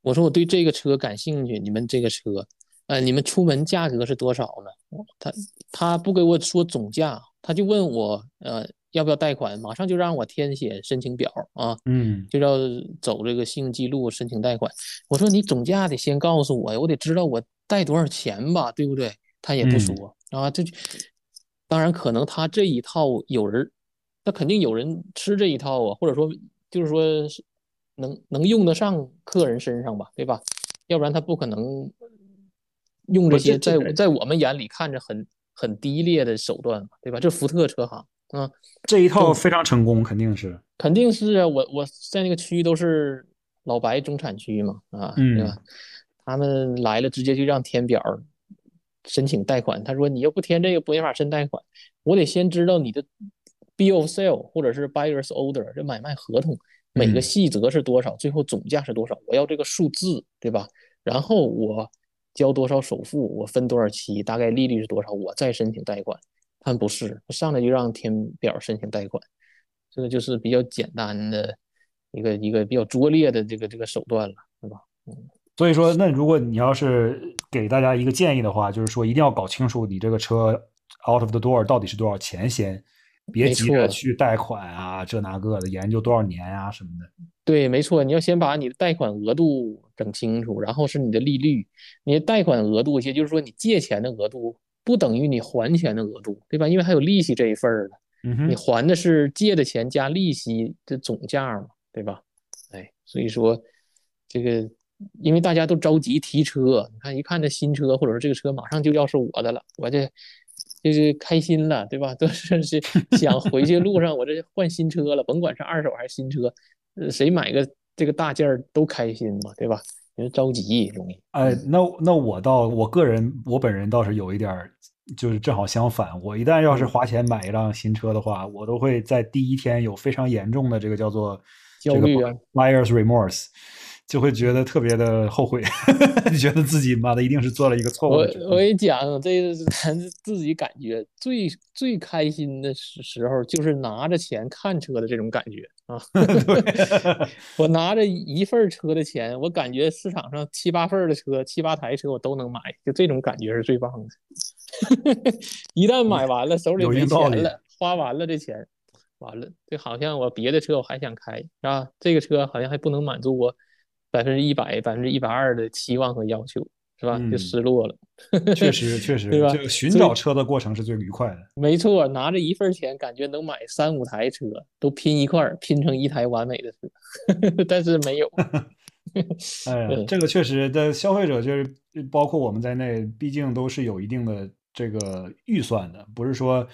我说我对这个车感兴趣，你们这个车，呃，你们出门价格是多少呢？他他不给我说总价，他就问我，呃，要不要贷款，马上就让我填写申请表啊，嗯就要走这个信用记录申请贷款。我说你总价得先告诉我呀，我得知道我贷多少钱吧，对不对？他也不嗯说啊，这当然可能他这一套有人，那肯定有人吃这一套啊，或者说就是说能能用得上客人身上吧，对吧？要不然他不可能用这些在在我们眼里看着很很低劣的手段嘛，对吧？这福特车行啊，这一套非常成功，肯定是。肯定是啊，我我在那个区都是老白中产区嘛，啊，嗯对吧？他们来了直接就让填表申请贷款，他说你要不填这个不没法申贷款，我得先知道你的 bill of sale 或者是 buyer's order 这买卖合同每个嗯细则是多少，最后总价是多少，我要这个数字，对吧？然后我交多少首付，我分多少期，大概利率是多少，我再申请贷款。他们不是，上来就让填表申请贷款，这个就是比较简单的一个一个比较拙劣的这个这个手段了，对吧？嗯所以说，那如果你要是给大家一个建议的话，就是说一定要搞清楚你这个车 out of the door 到底是多少钱先，别急着错去贷款啊，这那个的，研究多少年啊什么的。对，没错，你要先把你的贷款额度整清楚，然后是你的利率，你的贷款额度，也就是说你借钱的额度不等于你还钱的额度，对吧？因为还有利息这一份儿的，你还的是借的钱加利息的总价嘛，对吧？哎，所以说这个，因为大家都着急提车，你看一看这新车，或者说这个车马上就要是我的了，我这就是开心了，对吧？都是是想回去路上我这换新车了，甭管是二手还是新车，呃谁买个这个大件儿都开心嘛，对吧？因为着急容易。哎，那那我倒，我个人我本人倒是有一点儿，就是正好相反。我一旦要是嗯花钱买一辆新车的话，我都会在第一天有非常严重的这个叫做这个焦虑啊 buyer's remorse，就会觉得特别的后悔，觉得自己妈的一定是做了一个错误我的决定。我跟你讲，这个是咱自己感觉最最开心的时时候，就是拿着钱看车的这种感觉啊。我拿着一份儿车的钱，我感觉市场上七八份儿的车、七八台车我都能买，就这种感觉是最棒的。一旦买完了，手里没钱了，花完了这钱，完了，这好像我别的车我还想开，是吧？这个车好像还不能满足我百分之一百、百分之一百二的期望和要求，是吧？嗯就失落了。确实 确实，对吧这个寻找车的过程是最愉快的。没错，拿着一份钱，感觉能买三五台车，都拼一块儿，拼成一台完美的车，但是没有。哎呀，这个确实的消费者就是包括我们在内，毕竟都是有一定的这个预算的，不是说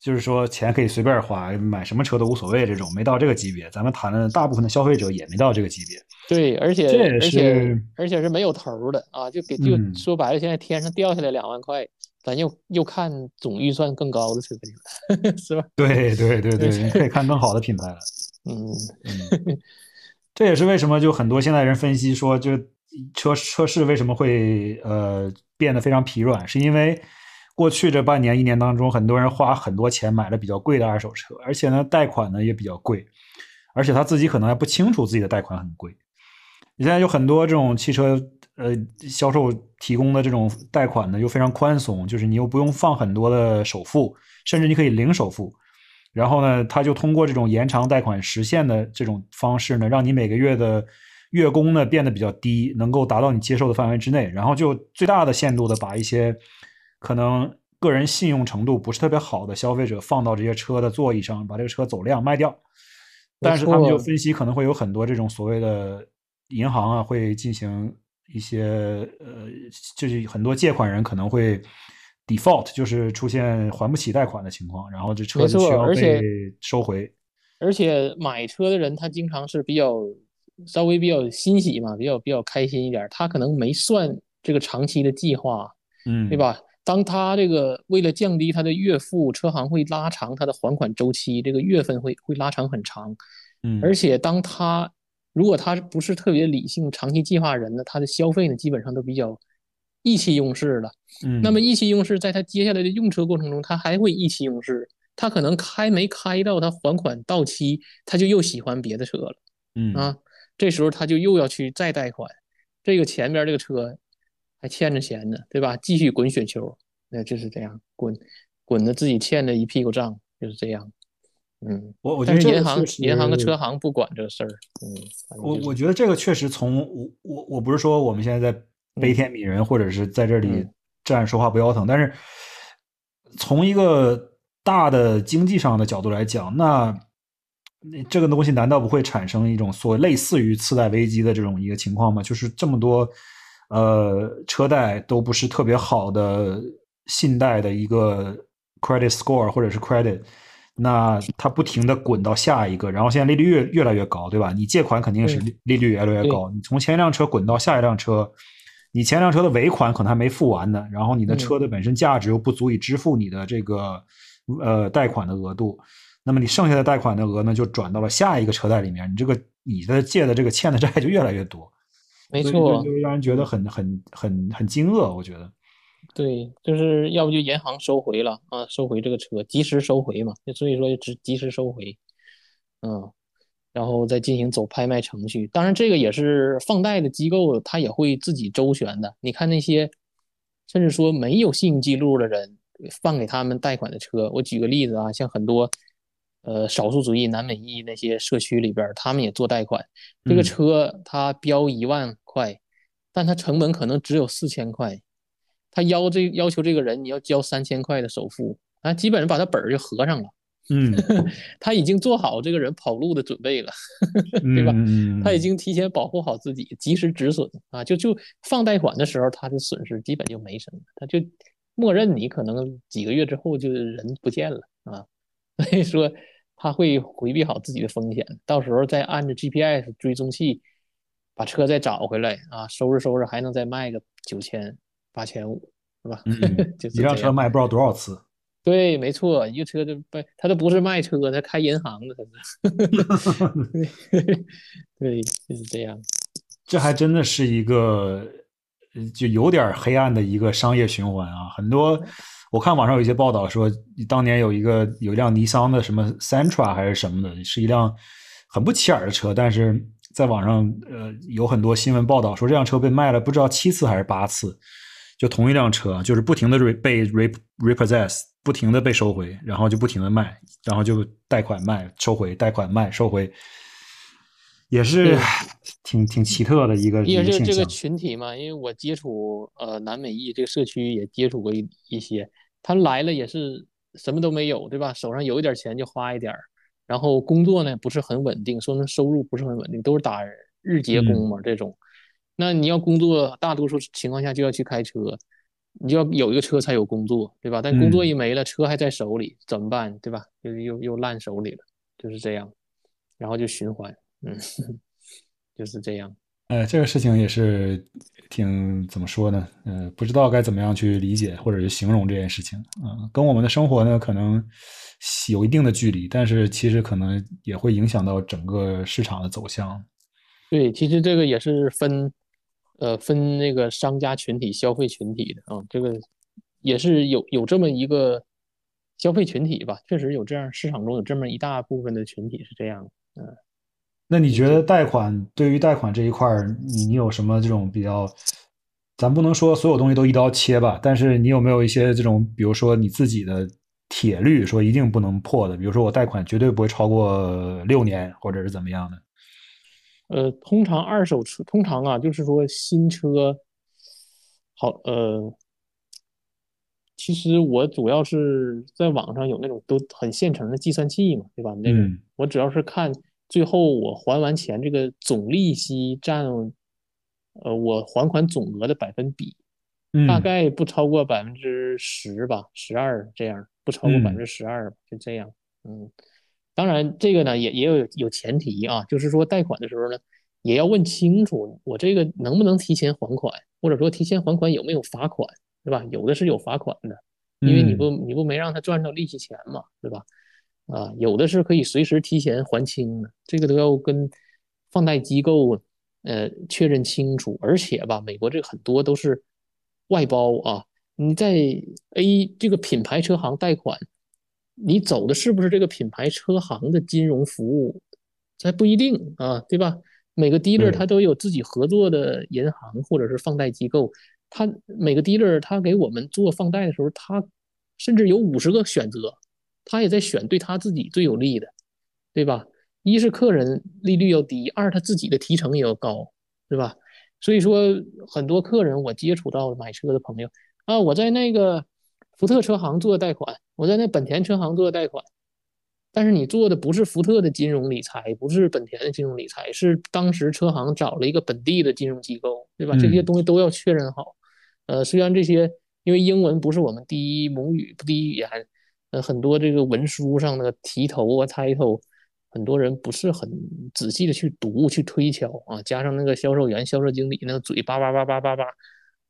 就是说钱可以随便花，买什么车都无所谓这种，没到这个级别。咱们谈的大部分的消费者也没到这个级别。对，而且这也而且是而且是没有头的啊，就给就嗯说白了，现在天上掉下来两万块，咱又又看总预算更高的车去了，是吧？对对对对，你可以看更好的品牌了。嗯，嗯，这也是为什么就很多现代人分析说，就车车市为什么会呃变得非常疲软，是因为过去这半年一年当中，很多人花很多钱买了比较贵的二手车，而且呢贷款呢也比较贵，而且他自己可能还不清楚自己的贷款很贵。你现在有很多这种汽车呃销售提供的这种贷款呢，又非常宽松，就是你又不用放很多的首付，甚至你可以零首付。然后呢，他就通过这种延长贷款时限的这种方式呢，让你每个月的月供呢变得比较低，能够达到你接受的范围之内，然后就最大的限度的把一些可能个人信用程度不是特别好的消费者放到这些车的座椅上，把这个车走量卖掉。但是他们就分析，可能会有很多这种所谓的银行啊，会进行一些呃，就是很多借款人可能会 default，就是出现还不起贷款的情况，然后这车没子需要被收回。而且买车的人他经常是比较稍微比较欣喜嘛，比较比较开心一点，他可能没算这个长期的计划，嗯，对？吧？当他这个为了降低他的月付，车行会拉长他的还款周期，这个月份会会拉长很长。嗯，而且当他如果他不是特别理性、长期计划人呢，他的消费呢基本上都比较意气用事了。嗯，那么意气用事，在他接下来的用车过程中，他还会意气用事。他可能开没开到他还款到期，他就又喜欢别的车了嗯啊。这时候他就又要去再贷款，这个前边这个车还欠着钱呢，对吧？继续滚雪球，那就是这样滚，滚的自己欠的一屁股账，就是这样。嗯，我我觉得银行银行和车行不管这个事儿。嗯，我我觉得这个确实从我我我不是说我们现在在悲天悯人，或者是在这里站着说话不腰疼，但是从一个大的经济上的角度来讲，那这个东西难道不会产生一种所谓类似于次贷危机的这种一个情况吗？就是这么多呃车贷都不是特别好的信贷的一个 credit score 或者是 credit。那它不停的滚到下一个，然后现在利率越越来越高，对吧？你借款肯定是利率越来越高。你从前一辆车滚到下一辆车，你前辆车的尾款可能还没付完呢，然后你的车的本身价值又不足以支付你的这个呃贷款的额度，那么你剩下的贷款的额呢，就转到了下一个车贷里面，你这个你的借的这个欠的债就越来越多。没错，就让人觉得很很很很惊愕，我觉得。对，就是要不就银行收回了啊，收回这个车，及时收回嘛，所以说就及时收回，嗯，然后再进行走拍卖程序。当然，这个也是放贷的机构，他也会自己周旋的。你看那些，甚至说没有信用记录的人放给他们贷款的车，我举个例子啊，像很多呃少数族裔南美裔那些社区里边，他们也做贷款，这个车它标一万块，但它成本可能只有四千块。他要这要求这个人你要交三千块的首付啊，基本上把他本儿就合上了。嗯，他已经做好这个人跑路的准备了，对吧？他已经提前保护好自己，及时止损啊。就就放贷款的时候，他的损失基本就没什么，他就默认你可能几个月之后就人不见了啊。所以说他会回避好自己的风险，到时候再按着 GPS 追踪器把车再找回来啊，收拾收拾还能再卖个九千。八千五是吧？嗯 一辆车卖不知道多少次。对，没错，一个车就不，他都不是卖车，他开银行的，他是。对，就是这样。这还真的是一个，就有点黑暗的一个商业循环啊！很多，我看网上有一些报道说，当年有一个有一辆尼桑的什么 Sentra 还是什么的，是一辆很不起眼的车，但是在网上呃有很多新闻报道说这辆车被卖了不知道七次还是八次。就同一辆车，就是不停的被 re repossess，不停的被收回，然后就不停的卖，然后就贷款卖，收回，贷款卖，收回，也是挺挺奇特的一个也是这个群体嘛，因为我接触呃南美裔这个社区也接触过一一些，他来了也是什么都没有，对吧？手上有一点钱就花一点然后工作呢不是很稳定，说那收入不是很稳定，都是打日结工嘛这种。那你要工作，大多数情况下就要去开车，你就要有一个车才有工作，对吧？但工作一没了，车还在手里，怎么办？对吧？又又又烂手里了，就是这样，然后就循环，嗯，就是这样。呃，这个事情也是挺怎么说呢？呃，不知道该怎么样去理解或者是形容这件事情。嗯，跟我们的生活呢可能有一定的距离，但是其实可能也会影响到整个市场的走向。对，其实这个也是分。呃，分那个商家群体、消费群体的啊，这个也是有有这么一个消费群体吧，确实有这样市场中有这么一大部分的群体是这样。嗯，那你觉得贷款对于贷款这一块儿，你你有什么这种比较？咱不能说所有东西都一刀切吧，但是你有没有一些这种，比如说你自己的铁律，说一定不能破的？比如说我贷款绝对不会超过六年，或者是怎么样的？呃，通常二手车，通常啊，就是说新车，好，呃，其实我主要是在网上有那种都很现成的计算器嘛，对吧？那个我主要是看最后我还完钱这个总利息占，呃，我还款总额的百分比，大概不超过百分之十吧，十二这样，不超过百分之十二，就这样，嗯。当然，这个呢也也有有前提啊，就是说贷款的时候呢，也要问清楚我这个能不能提前还款，或者说提前还款有没有罚款，对吧？有的是有罚款的，因为你不你不没让他赚到利息钱嘛，对吧？啊，有的是可以随时提前还清的，这个都要跟放贷机构呃确认清楚。而且吧，美国这个很多都是外包啊，你在 A 这个品牌车行贷款。你走的是不是这个品牌车行的金融服务？这不一定啊，对吧？每个 dealer 他都有自己合作的银行或者是放贷机构，他每个 dealer 他给我们做放贷的时候，他甚至有五十个选择，他也在选对他自己最有利的，对吧？一是客人利率要低，二他自己的提成也要高，对吧？所以说，很多客人我接触到买车的朋友啊，我在那个福特车行做贷款，我在那本田车行做贷款，但是你做的不是福特的金融理财，不是本田的金融理财，是当时车行找了一个本地的金融机构，对吧？这些东西都要确认好。呃，虽然这些因为英文不是我们第一母语、第一语言，呃，很多这个文书上的题头啊、title。很多人不是很仔细的去读、去推敲啊，加上那个销售员、销售经理那个嘴叭叭叭叭叭叭，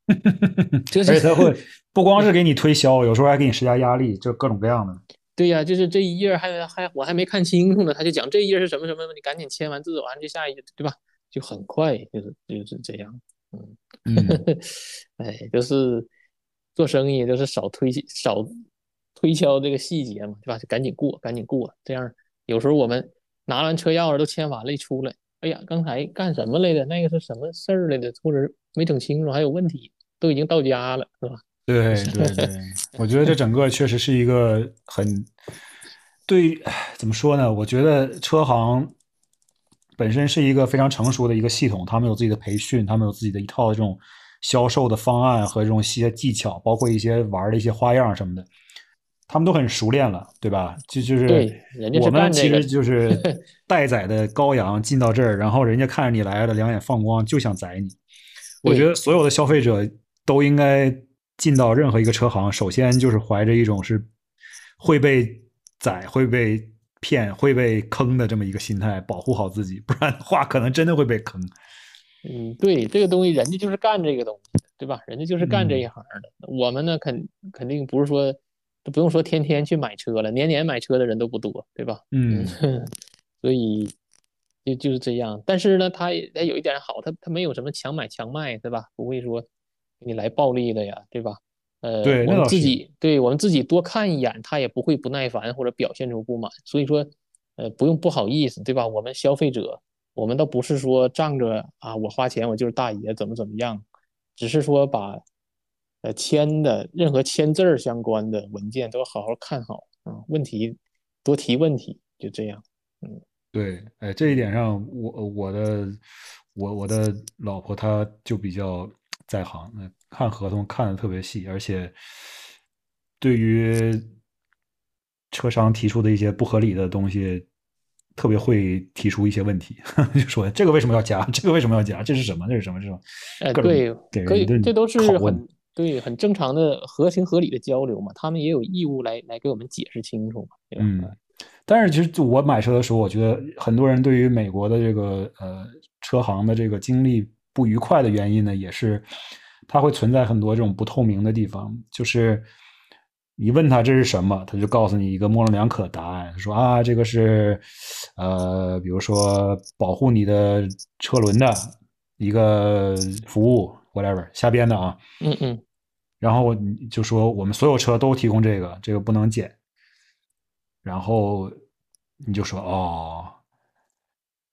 而且他会不光是给你推销，有时候还给你施加压力，就各种各样的。对呀，就是这一页还还我还没看清楚呢，他就讲这一页是什么什么，你赶紧签完字完就下一页，对吧？就很快，就是就是这样。嗯嗯，哎，就是做生意就是少推少推敲这个细节嘛，对吧？就赶紧过，赶紧过，这样。有时候我们拿完车钥匙都签完了，一出来，哎呀，刚才干什么来的？那个是什么事儿来的？或者没整清楚，还有问题，都已经到家了，是吧？对对对，我觉得这整个确实是一个很对，怎么说呢？我觉得车行本身是一个非常成熟的一个系统，他们有自己的培训，他们有自己的一套这种销售的方案和这种一些技巧，包括一些玩的一些花样什么的。他们都很熟练了，对吧？就就是我们其实就是 待宰的羔羊进到这儿，然后人家看着你来了，两眼放光，就想宰你。我觉得所有的消费者都应该进到任何一个车行，首先就是怀着一种是会被宰、会被骗、会被坑的这么一个心态，保护好自己，不然的话可能真的会被坑。嗯，对，这个东西人家就是干这个东西，对吧？人家就是干这一行的。我们呢，肯肯定不是说。不用说天天去买车了，年年买车的人都不多，对吧？嗯，所以就就是这样。但是呢，它也有一点好，它它没有什么强买强卖，对吧？不会说给你来暴力的呀，对吧？呃，我们自己对我们自己多看一眼，他也不会不耐烦或者表现出不满。所以说，呃，不用不好意思，对吧？我们消费者，我们倒不是说仗着啊，我花钱我就是大爷，怎么怎么样，只是说把。呃，签的任何签字儿相关的文件都要好好看好啊，问题多提问题，就这样。嗯，对，哎，这一点上，我我的我我的老婆她就比较在行，看合同看的特别细，而且对于车商提出的一些不合理的东西，特别会提出一些问题，就说这个为什么要加？这个为什么要加？这是什么？这是什么？这种哎，对，可以，这都是很。对，很正常的合情合理的交流嘛，他们也有义务来来给我们解释清楚嘛，对吧？嗯，但是其实我买车的时候，我觉得很多人对于美国的这个呃车行的这个经历不愉快的原因呢，也是它会存在很多这种不透明的地方，就是你问他这是什么，他就告诉你一个模棱两可的答案，说啊这个是呃比如说保护你的车轮的一个服务，whatever，瞎编的啊，嗯嗯。然后就说我们所有车都提供这个，这个不能减。然后你就说哦，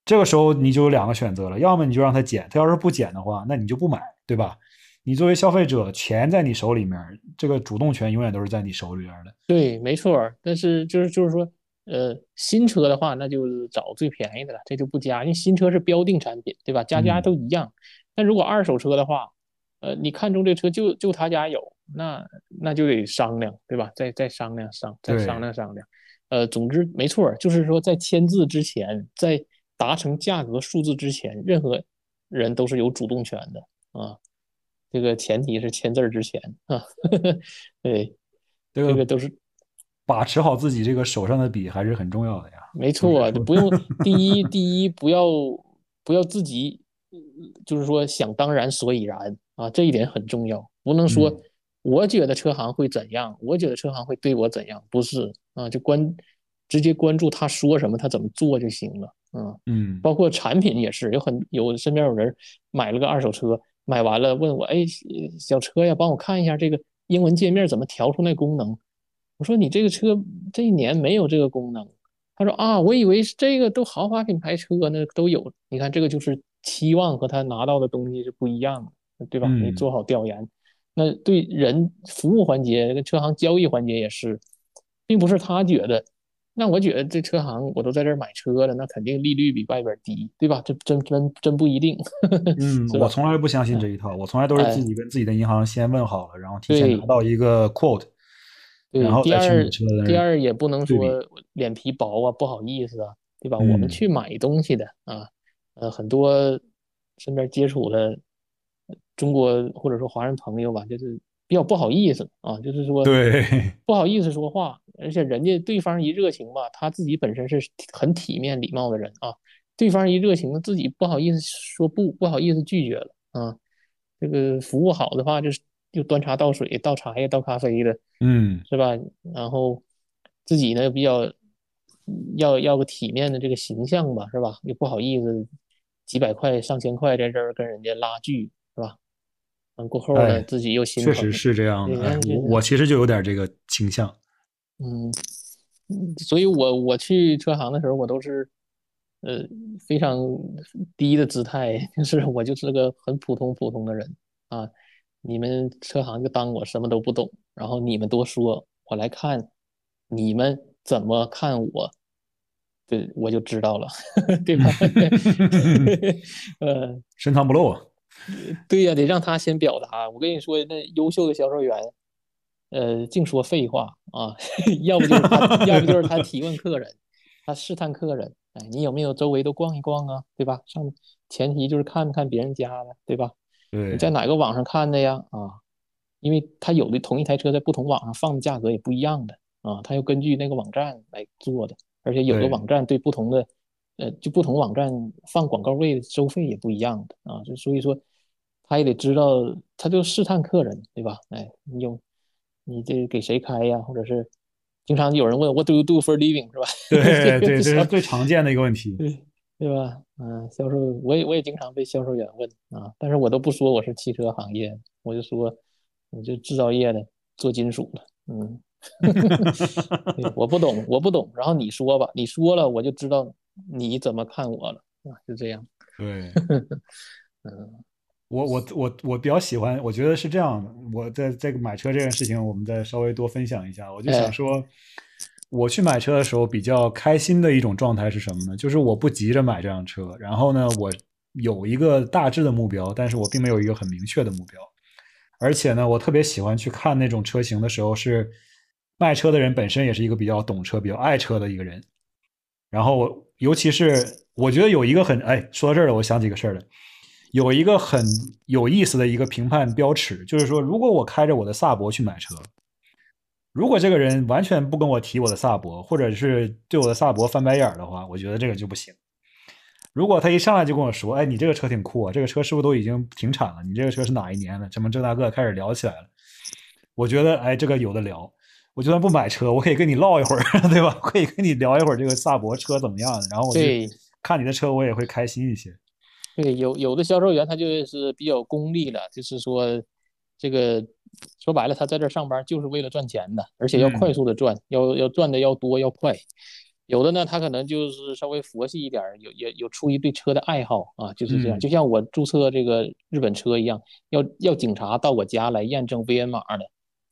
这个时候你就有两个选择了，要么你就让他减，他要是不减的话，那你就不买，对吧？你作为消费者，钱在你手里面，这个主动权永远都是在你手里边的。对，没错。但是就是就是说，呃，新车的话，那就找最便宜的了，这就不加，因为新车是标定产品，对吧？家家都一样。但如果二手车的话，呃，你看中这车就就他家有，那那就得商量，对吧？再再商量商，再商量商量。呃，总之没错，就是说在签字之前，在达成价格数字之前，任何人都是有主动权的啊。这个前提是签字之前啊。对，这个都是把持好自己这个手上的笔还是很重要的呀。没错，不用第一第一不要不要自己就是说想当然所以然。啊，这一点很重要，不能说我觉得车行会怎样，我觉得车行会对我怎样，不是啊，就关直接关注他说什么，他怎么做就行了。嗯嗯，包括产品也是，有很有身边有人买了个二手车，买完了问我，哎，小车呀，帮我看一下这个英文界面怎么调出那功能。我说你这个车这一年没有这个功能。他说啊，我以为是这个都豪华品牌车呢都有。你看这个就是期望和他拿到的东西是不一样的。对吧？你做好调研，那对人服务环节跟车行交易环节也是，并不是他觉得。那我觉得这车行我都在这儿买车了，那肯定利率比外边低，对吧？这真真真不一定。嗯，我从来不相信这一套，我从来都是自己跟自己的银行先问好了，然后提前拿到一个 quote，然后再去车。第二也不能说脸皮薄啊，不好意思啊，对吧？我们去买东西的啊，呃，很多身边接触的中国或者说华人朋友吧，就是。比较不好意思啊，就是说，对，不好意思说话，而且人家对方一热情吧，他自己本身是很体面礼貌的人啊，对方一热情，自己不好意思说不，不好意思拒绝了啊。这个服务好的话，就是就端茶倒水、倒茶叶、倒咖啡的，嗯，是吧？然后自己呢比较要要个体面的这个形象吧，是吧？又不好意思几百块、上千块在这儿跟人家拉锯。完过后呢，自己又心疼。确实是这样的，我我其实就有点这个倾向。嗯，所以我我去车行的时候，我都是呃非常低的姿态，就是我就是个很普通普通的人啊。你们车行就当我什么都不懂，然后你们多说，我来看你们怎么看我，对我就知道了，对吧？呃，深藏不露。对呀，得让他先表达。我跟你说，那优秀的销售员，呃，净说废话啊，要不就是他，要不就是他提问客人，他试探客人。哎，你有没有周围都逛一逛啊？对吧？上前提就是看看别人家的，对吧？对。你在哪个网上看的呀？啊，因为他有的同一台车在不同网上放的价格也不一样的啊，他要根据那个网站来做的，而且有的网站对不同的，呃，就不同网站放广告位收费也不一样的啊，就所以说。他也得知道，他就试探客人，对吧？哎，你有，你这给谁开呀？或者是经常有人问 What do you do for living？是吧？对 对，这是最常见的一个问题，对对吧？嗯，销售，我也我也经常被销售员问啊，但是我都不说我是汽车行业，我就说我就制造业的，做金属的，嗯，我不懂，我不懂，然后你说吧，你说了我就知道你怎么看我了啊，就这样，对，嗯。我我我我比较喜欢，我觉得是这样的。我在这个买车这件事情，我们再稍微多分享一下。我就想说，我去买车的时候比较开心的一种状态是什么呢？就是我不急着买这辆车，然后呢，我有一个大致的目标，但是我并没有一个很明确的目标。而且呢，我特别喜欢去看那种车型的时候，是卖车的人本身也是一个比较懂车、比较爱车的一个人。然后，尤其是我觉得有一个很哎，说到这儿了，我想起个事儿来。有一个很有意思的一个评判标尺，就是说，如果我开着我的萨博去买车，如果这个人完全不跟我提我的萨博，或者是对我的萨博翻白眼儿的话，我觉得这个就不行。如果他一上来就跟我说：“哎，你这个车挺酷啊，这个车是不是都已经停产了？你这个车是哪一年的？什么这大个开始聊起来了。”我觉得，哎，这个有的聊。我就算不买车，我可以跟你唠一会儿，对吧？可以跟你聊一会儿这个萨博车怎么样，然后我就看你的车，我也会开心一些。对，有有的销售员他就是比较功利的，就是说，这个说白了，他在这上班就是为了赚钱的，而且要快速的赚，要要赚的要多要快。有的呢，他可能就是稍微佛系一点，有也有出于对车的爱好啊，就是这样。就像我注册这个日本车一样，要要警察到我家来验证 VN 码的，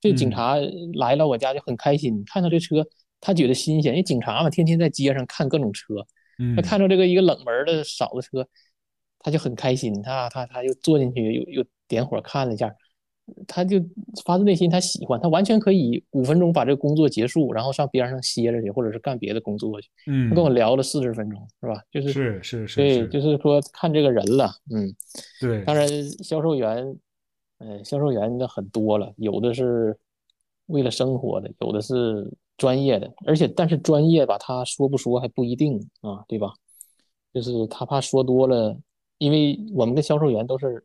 这警察来了我家就很开心，看到这车他觉得新鲜，因为警察嘛，天天在街上看各种车，他看到这个一个冷门的少的车。他就很开心，他他他又坐进去，又又点火看了一下，他就发自内心他喜欢，他完全可以五分钟把这个工作结束，然后上边上歇着去，或者是干别的工作去。嗯，他跟我聊了四十分钟，是吧？就是是是是，对，就是说看这个人了，嗯，对。当然，销售员，嗯，销售员的很多了，有的是为了生活的，有的是专业的，而且但是专业吧，他说不说还不一定啊，对吧？就是他怕说多了。因为我们的销售员都是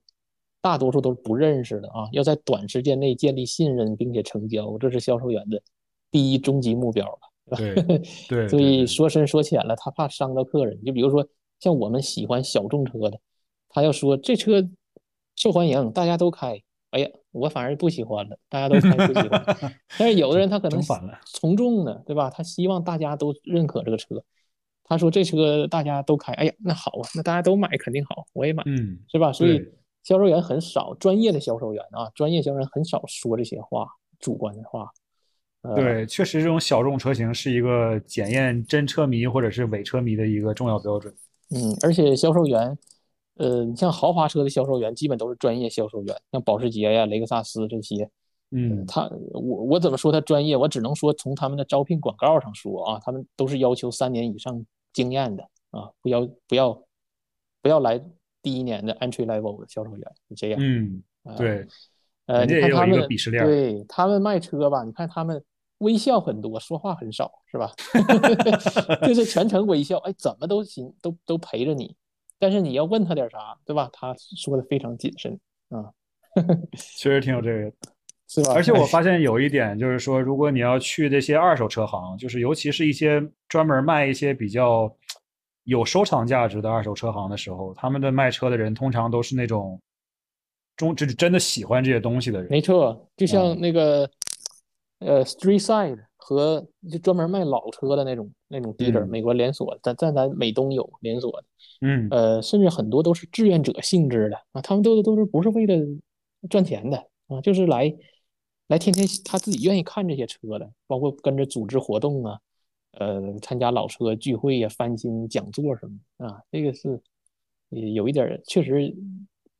大多数都是不认识的啊，要在短时间内建立信任并且成交，这是销售员的第一终极目标了，对吧？对，所以说深说浅了，他怕伤到客人。就比如说像我们喜欢小众车的，他要说这车受欢迎，大家都开，哎呀，我反而不喜欢了，大家都开不喜欢。但是有的人他可能从众的，对吧？他希望大家都认可这个车。他说：“这车大家都开，哎呀，那好啊，那大家都买肯定好，我也买，嗯，是吧？所以销售员很少，专业的销售员啊，专业销售员很少说这些话，主观的话，对，确实这种小众车型是一个检验真车迷或者是伪车迷的一个重要标准。嗯，而且销售员，呃，你像豪华车的销售员基本都是专业销售员，像保时捷呀、雷克萨斯这些。嗯，他我我怎么说他专业？我只能说从他们的招聘广告上说啊，他们都是要求三年以上经验的啊，不要不要不要来第一年的 entry level 的销售员，是这样。嗯，对。呃，你看他们鄙视链，对他们卖车吧，你看他们微笑很多，说话很少，是吧？就是全程微笑，哎，怎么都行，都都陪着你。但是你要问他点啥，对吧？他说的非常谨慎啊。确实挺有这个，是吧？而且我发现有一点就是说，如果你要去这些二手车行，就是尤其是一些专门卖一些比较有收藏价值的二手车行的时候，他们的卖车的人通常都是那种。中就是真的喜欢这些东西的人，没错，就像那个呃，Street Side 和就专门卖老车的那种那种 dealer，美国连锁，在在咱美东有连锁的，嗯，呃，甚至很多都是志愿者性质的啊，他们都都是不是为了赚钱的啊，就是来来天天他自己愿意看这些车的，包括跟着组织活动啊，呃，参加老车聚会呀、翻新讲座什么啊，这个是有一点确实。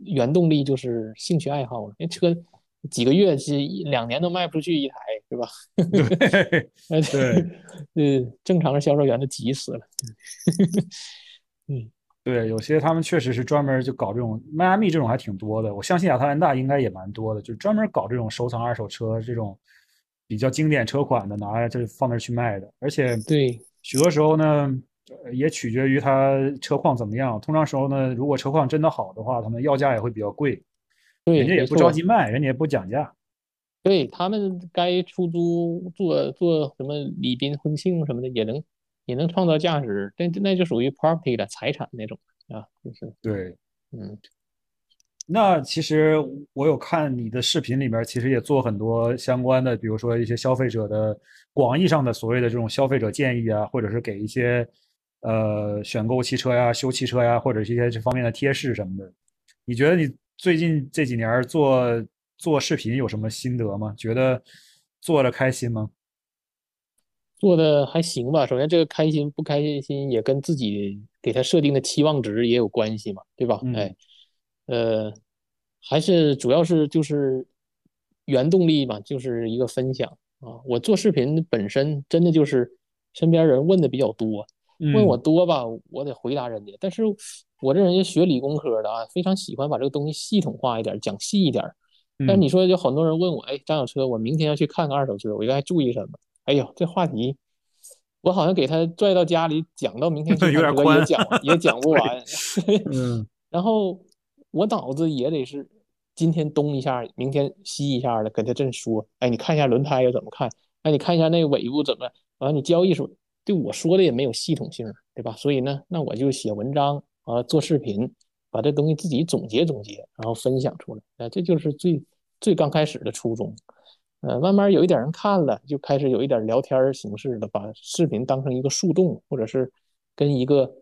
原动力就是兴趣爱好了，因为车几个月、几两年都卖不出去一台，是吧？对，对，呃，正常的销售员都急死了。嗯，对，有些他们确实是专门就搞这种，迈阿密这种还挺多的。我相信亚特兰大应该也蛮多的，就专门搞这种收藏二手车这种比较经典车款的，拿来就放那去卖的。而且，对，许多时候呢。也取决于它车况怎么样。通常时候呢，如果车况真的好的话，他们要价也会比较贵。对，人家也不着急卖，人家也不讲价。对他们该出租做做什么礼宾婚庆什么的，也能也能创造价值。那那就属于 property 的财产那种啊，就是对，嗯。那其实我有看你的视频里面，其实也做很多相关的，比如说一些消费者的广义上的所谓的这种消费者建议啊，或者是给一些。呃，选购汽车呀，修汽车呀，或者是一些这方面的贴士什么的，你觉得你最近这几年做做视频有什么心得吗？觉得做的开心吗？做的还行吧。首先，这个开心不开心也跟自己给他设定的期望值也有关系嘛，对吧？哎，呃，还是主要是就是原动力嘛，就是一个分享啊。我做视频本身真的就是身边人问的比较多。问我多吧，我得回答人家。但是我这人就学理工科的啊，非常喜欢把这个东西系统化一点，讲细一点。但是你说，有很多人问我，哎，张小车，我明天要去看看二手车，我应该注意什么？哎呦，这话题，我好像给他拽到家里讲到明天去 看车也讲也讲不完。嗯。然后我脑子也得是今天东一下，明天西一下的，跟他这么说。哎，你看一下轮胎要怎么看？哎，你看一下那个尾部怎么？完了，你交易时候。对我说的也没有系统性，对吧？所以呢，那我就写文章啊，做视频，把这东西自己总结总结，然后分享出来。啊，这就是最最刚开始的初衷。呃，慢慢有一点人看了，就开始有一点聊天形式的，把视频当成一个树洞，或者是跟一个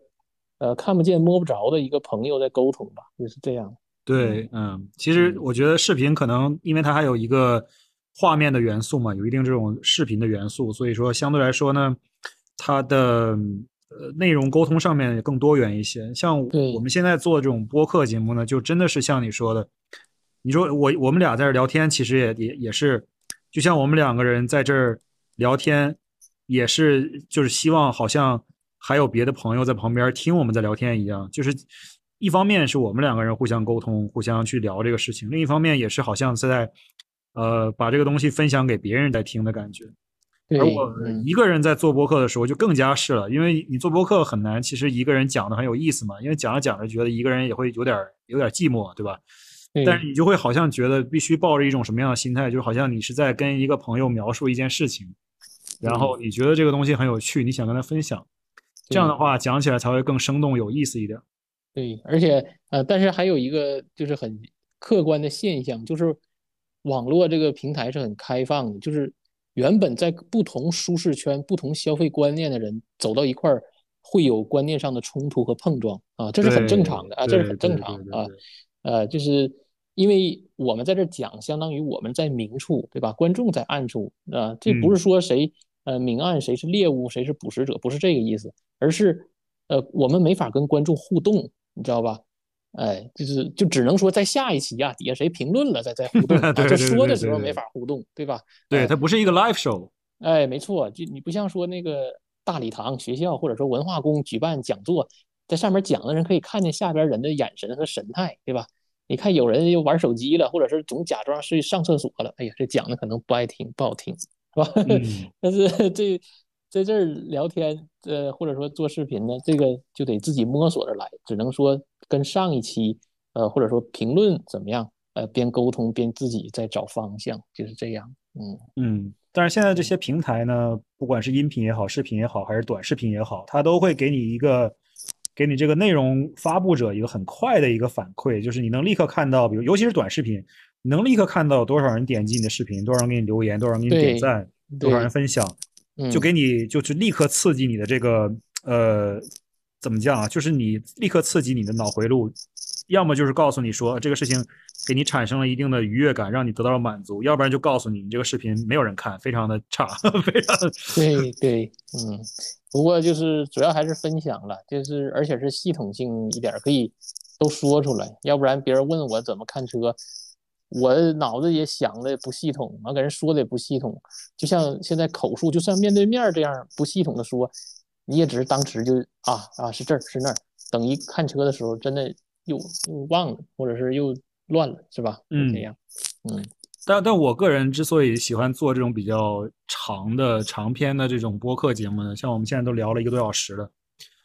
呃看不见摸不着的一个朋友在沟通吧，就是这样。对，嗯，其实我觉得视频可能因为它还有一个画面的元素嘛，有一定这种视频的元素，所以说相对来说呢。它的呃内容沟通上面也更多元一些，像我们现在做这种播客节目呢，就真的是像你说的，你说我我们俩在这聊天，其实也也也是，就像我们两个人在这儿聊天，也是就是希望好像还有别的朋友在旁边听我们在聊天一样，就是一方面是我们两个人互相沟通，互相去聊这个事情，另一方面也是好像是在呃把这个东西分享给别人在听的感觉。而我一个人在做播客的时候就更加是了，因为你做播客很难，其实一个人讲的很有意思嘛，因为讲着讲着觉得一个人也会有点有点寂寞，对吧？但是你就会好像觉得必须抱着一种什么样的心态，就是好像你是在跟一个朋友描述一件事情，然后你觉得这个东西很有趣，你想跟他分享，这样的话讲起来才会更生动有意思一点。对，而且呃，但是还有一个就是很客观的现象，就是网络这个平台是很开放的，就是。原本在不同舒适圈、不同消费观念的人走到一块儿，会有观念上的冲突和碰撞啊，这是很正常的啊，这是很正常啊。呃，就是因为我们在这讲，相当于我们在明处，对吧？观众在暗处啊，这不是说谁呃明暗，谁是猎物，谁是捕食者，不是这个意思，而是呃我们没法跟观众互动，你知道吧？哎，就是就只能说在下一期呀，底下谁评论了，再再互动。这说的时候没法互动，对吧？对，它不是一个 live show。哎，没错，就你不像说那个大礼堂学校或者说文化宫举办讲座，在上面讲的人可以看见下边人的眼神和神态，对吧？你看有人又玩手机了，或者是总假装是上厕所了，哎呀，这讲的可能不爱听，不好听，是吧？但是这在这儿聊天，呃，或者说做视频呢，这个就得自己摸索着来，只能说跟上一期，呃，或者说评论怎么样，呃，边沟通边自己在找方向，就是这样。嗯嗯。但是现在这些平台呢，不管是音频也好，视频也好，还是短视频也好，它都会给你一个。给你这个内容发布者一个很快的一个反馈，就是你能立刻看到，比如尤其是短视频，你能立刻看到多少人点击你的视频，多少人给你留言，多少人给你点赞，多少人分享，就给你就是立刻刺激你的这个呃怎么讲啊？就是你立刻刺激你的脑回路，要么就是告诉你说这个事情给你产生了一定的愉悦感，让你得到了满足，要不然就告诉你你这个视频没有人看，非常的差，非常对对嗯。不过就是主要还是分享了，就是而且是系统性一点，可以都说出来，要不然别人问我怎么看车，我脑子也想的不系统，完给人说的也不系统，就像现在口述，就算面对面这样不系统的说，你也只是当时就啊啊是这儿是那儿，等一看车的时候，真的又又忘了，或者是又乱了，是吧？嗯，这样，嗯。但但我个人之所以喜欢做这种比较长的长篇的这种播客节目呢，像我们现在都聊了一个多小时了，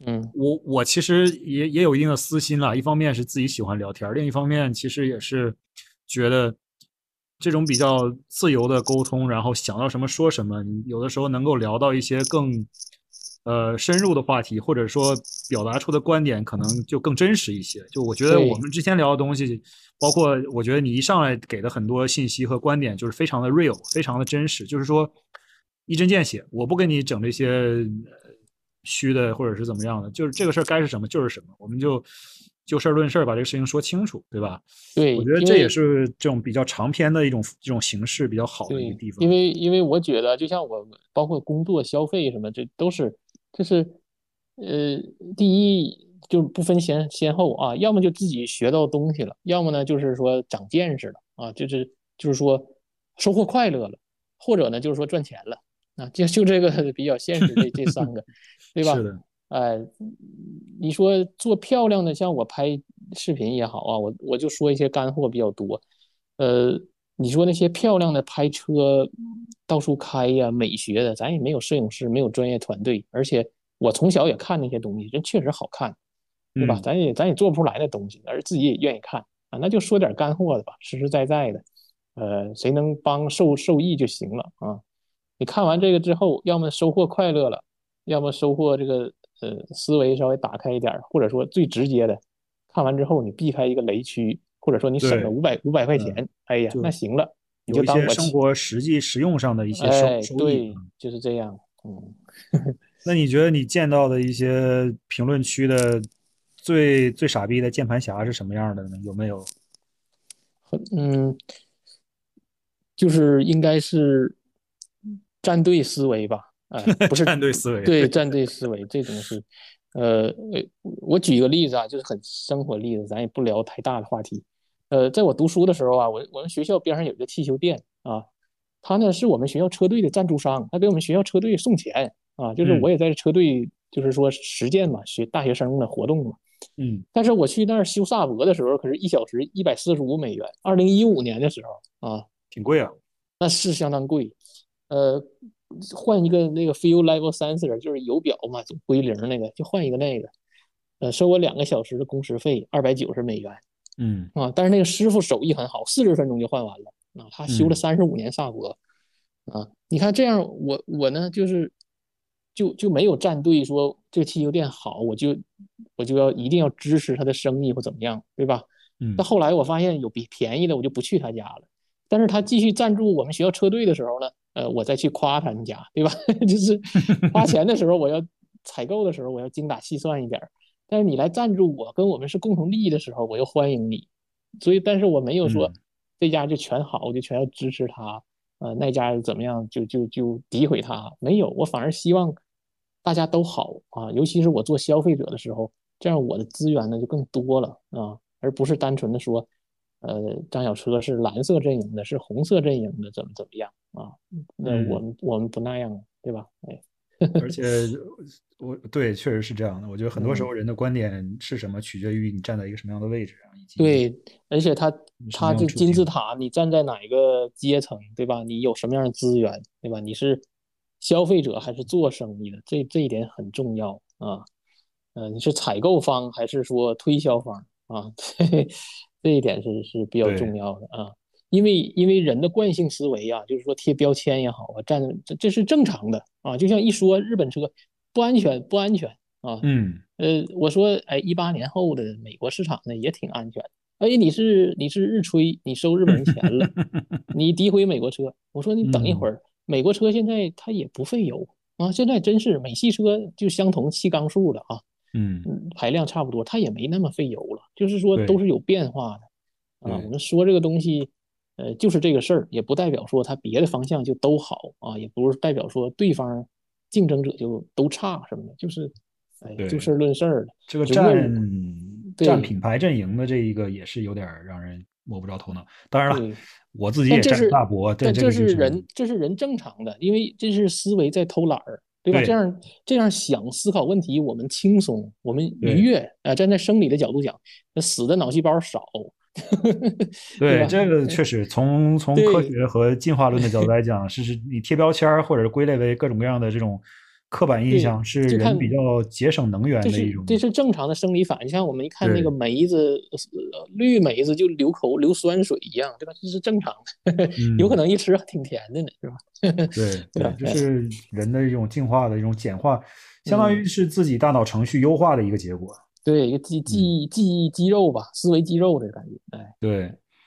嗯，我我其实也也有一定的私心了。一方面是自己喜欢聊天，另一方面其实也是觉得这种比较自由的沟通，然后想到什么说什么，你有的时候能够聊到一些更。呃，深入的话题，或者说表达出的观点，可能就更真实一些。就我觉得我们之前聊的东西，包括我觉得你一上来给的很多信息和观点，就是非常的 real，非常的真实。就是说一针见血，我不跟你整这些虚的，或者是怎么样的。就是这个事儿该是什么就是什么，我们就就事论事把这个事情说清楚，对吧？对，我觉得这也是这种比较长篇的一种这种形式比较好的一个地方。因为因为我觉得，就像我包括工作、消费什么，这都是。就是，呃，第一就是不分先先后啊，要么就自己学到东西了，要么呢就是说长见识了啊，就是就是说收获快乐了，或者呢就是说赚钱了啊，就就这个 比较现实这这三个，对吧？是的。哎，你说做漂亮的，像我拍视频也好啊，我我就说一些干货比较多。呃，你说那些漂亮的拍车。到处开呀，美学的，咱也没有摄影师，没有专业团队，而且我从小也看那些东西，人确实好看，对吧？咱也咱也做不出来那东西，而自己也愿意看啊，那就说点干货的吧，实实在在的，呃，谁能帮受受益就行了啊。你看完这个之后，要么收获快乐了，要么收获这个呃思维稍微打开一点，或者说最直接的，看完之后你避开一个雷区，或者说你省了五百五百块钱，哎呀，那行了。有一些生活实际实用上的一些收收益，就是这样。嗯，那你觉得你见到的一些评论区的最最傻逼的键盘侠是什么样的呢？有没有？嗯，就是应该是战队思维吧？哎，不是战队思维，对战队思维这种是，呃，我举一个例子啊，就是很生活例子，咱也不聊太大的话题。呃，在我读书的时候啊，我我们学校边上有一个汽修店啊，他呢是我们学校车队的赞助商，他给我们学校车队送钱啊，就是我也在车队，就是说实践嘛，学大学生的活动嘛。嗯。但是我去那儿修萨博的时候，可是一小时一百四十五美元。二零一五年的时候啊，挺贵啊。那是相当贵。呃，换一个那个 fuel level sensor，就是油表嘛，就归零那个，就换一个那个，呃，收我两个小时的工时费，二百九十美元。嗯啊，但是那个师傅手艺很好，四十分钟就换完了啊。他修了三十五年萨博啊。你看这样，我我呢就是就就没有站队说这个汽修店好，我就我就要一定要支持他的生意或怎么样，对吧？嗯。那后来我发现有比便宜的，我就不去他家了。但是他继续赞助我们学校车队的时候呢，呃，我再去夸他们家，对吧？就是 花钱的时候，我要采购的时候，我要精打细算一点。但是你来赞助我，跟我们是共同利益的时候，我又欢迎你，所以但是我没有说嗯这家就全好，我就全要支持他，呃，那家怎么样就就就诋毁他，没有，我反而希望大家都好啊，尤其是我做消费者的时候，这样我的资源呢就更多了啊，而不是单纯的说，呃，张小车是蓝色阵营的，是红色阵营的，怎么怎么样啊？那嗯我们我们不那样，对吧？哎，而 且我对确实是这样的。我觉得很多嗯时候人的观点是什么，取决于你站在一个什么样的位置上，以及对，而且它什么它这样的处境金字塔，你站在哪一个阶层，对吧？你有什么样的资源，对吧？你是消费者还是做生意的？这这一点很重要啊。呃，你是采购方还是说推销方啊？这 这一点是是比较重要的啊。因为因为人的惯性思维啊，就是说贴标签也好啊，站这这是正常的啊。就像一说日本车不安全，不安全啊，嗯呃，我说，哎，一八年后的美国市场呢也挺安全。哎，你是你是日吹，你收日本人钱了，你诋毁美国车。我说你等一会儿，美国车现在它也不费油啊，现在真是美系车就相同气缸数了啊，嗯嗯，排量差不多，它也没那么费油了，就是说都是有变化的啊。我们说这个东西，呃，就是这个事儿，也不代表说它别的方向就都好啊，也不是代表说对方竞争者就都差什么的，就是，哎，就事论事儿的。这个占占品牌阵营的这一个也是有点让人摸不着头脑。当然了，我自己也占大伯，但这是人，这是人正常的，因为这是思维在偷懒儿，对吧？对这样这样想思考问题，我们轻松，我们愉悦。啊，站在生理的角度讲，那死的脑细胞少，对吧这个确实从从科学和进化论的角度来讲，是是你贴标签儿或者归类为各种各样的这种刻板印象，是人比较节省能源的一种。这是正常的生理反应。像我们一看那个梅子，呃绿梅子就流口流酸水一样，对吧？这是正常的，有可嗯能一吃挺甜的呢，是吧？对对吧这是人的一种进化的一种简化，相当嗯于是自己大脑程序优化的一个结果。对，一个记记忆记忆肌肉吧，思维肌肉的感觉，哎，对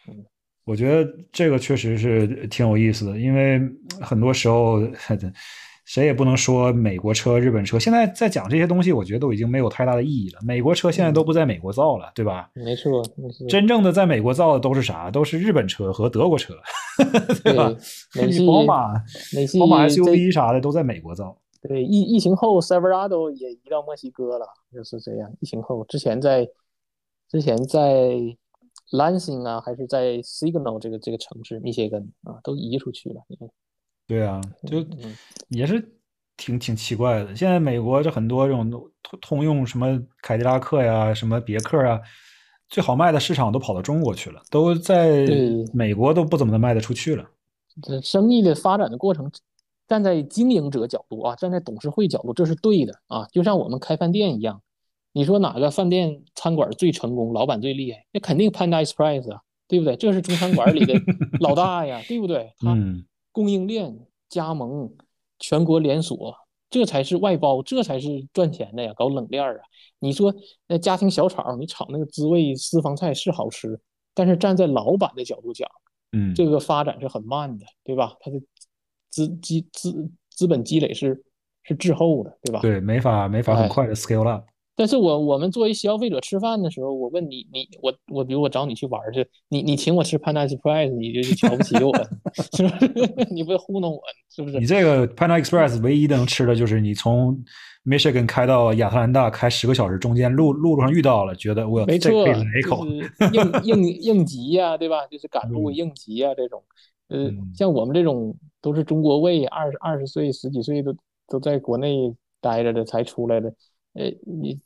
嗯，我觉得这个确实是挺有意思的，因为很多时候谁也不能说美国车、日本车。现在在讲这些东西，我觉得都已经没有太大的意义了。美国车现在都不在美国造了，对吧？没错，没错。真正的在美国造的都是啥？都是日本车和德国车，对吧？美系宝马、宝马 SUV 啥的都在美国造。对，疫疫情后，Silverado 也移到墨西哥了，就是这样。疫情后，之前在之前在 Lansing 啊，还是在 Signal 这个这个城市，密歇根啊，都移出去了。对啊，就嗯也是挺挺奇怪的。现在美国这很多这种通通用什么凯迪拉克呀、什么别克啊，最好卖的市场都跑到中国去了，都在美国都不怎么能卖得出去了。这生意的发展的过程，站在经营者角度啊，站在董事会角度，这是对的啊，就像我们开饭店一样。你说哪个饭店餐馆最成功，老板最厉害？那肯定 Panda Express 啊，对不对？这是中餐馆里的老大呀，对不对？他嗯，供应链、加盟、全国连锁，这才是外包，这才是赚钱的呀！搞冷链儿啊！你说那家庭小炒，你炒那个滋味私房菜是好吃，但是站在老板的角度讲，嗯，这个发展是很慢的，对吧？它的资积资资本积累是是滞后的，对吧？对，没法没法很哎快的 scale up。但是我我们作为消费者吃饭的时候，我问你，你我我比如我找你去玩儿去，你你请我吃 Panda Express，你就瞧不起 我，是不是？你不糊弄我，是不是你？这个 Panda Express 唯一能吃的就是你从 Michigan 开到亚特兰大开十个小时，中间路路路上遇到了，觉得我没错，就口。是应应应急呀、对吧？就是赶路嗯应急呀、这种。呃嗯，像我们这种都是中国胃，二十二十岁、十几岁都都在国内待着的才出来的，呃，你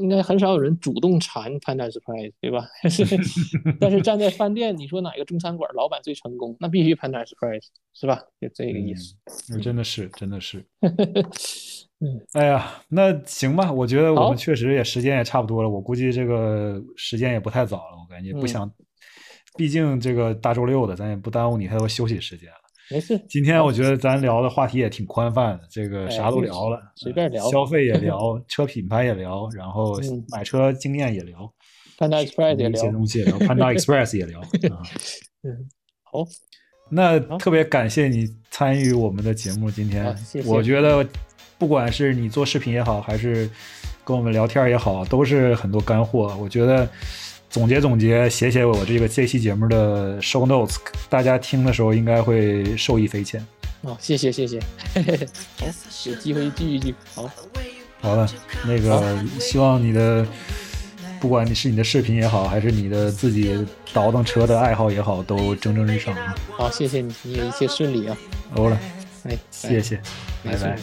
应该很少有人主动馋 Panda Express，对吧？是，但是站在饭店，你说哪个中餐馆老板最成功？那必须 Panda Express，是吧？就这个意思。嗯，真的是，真的是。嗯，哎呀，那行吧，我觉得我们确实也时间也差不多了，我估计这个时间也不太早了，我感觉不嗯想，毕竟这个大周六的，咱也不耽误你太多休息时间了。没事。今天我觉得咱聊的话题也挺宽泛的，这个哎啥都聊了，随便聊消费也 聊，车品牌也聊，然后嗯买车经验也聊，Panda Express 也一些聊。东西也聊，Panda Express 也聊 啊。嗯，好，那特别感谢你参与我们的节目，今天我觉得不管是你做视频也好，还是跟我们聊天也好，都是很多干货。我觉得总结总结，写写我这个这期节目的 show notes，大家听的时候应该会受益匪浅。哦，谢谢谢谢，好，有机会聚一聚，好，好了，那个希望你的，不管你是你的视频也好，还是你的自己倒腾车的爱好也好，都蒸蒸日上啊。好，谢谢你，你也一切顺利啊。好了，哎，谢谢，拜拜。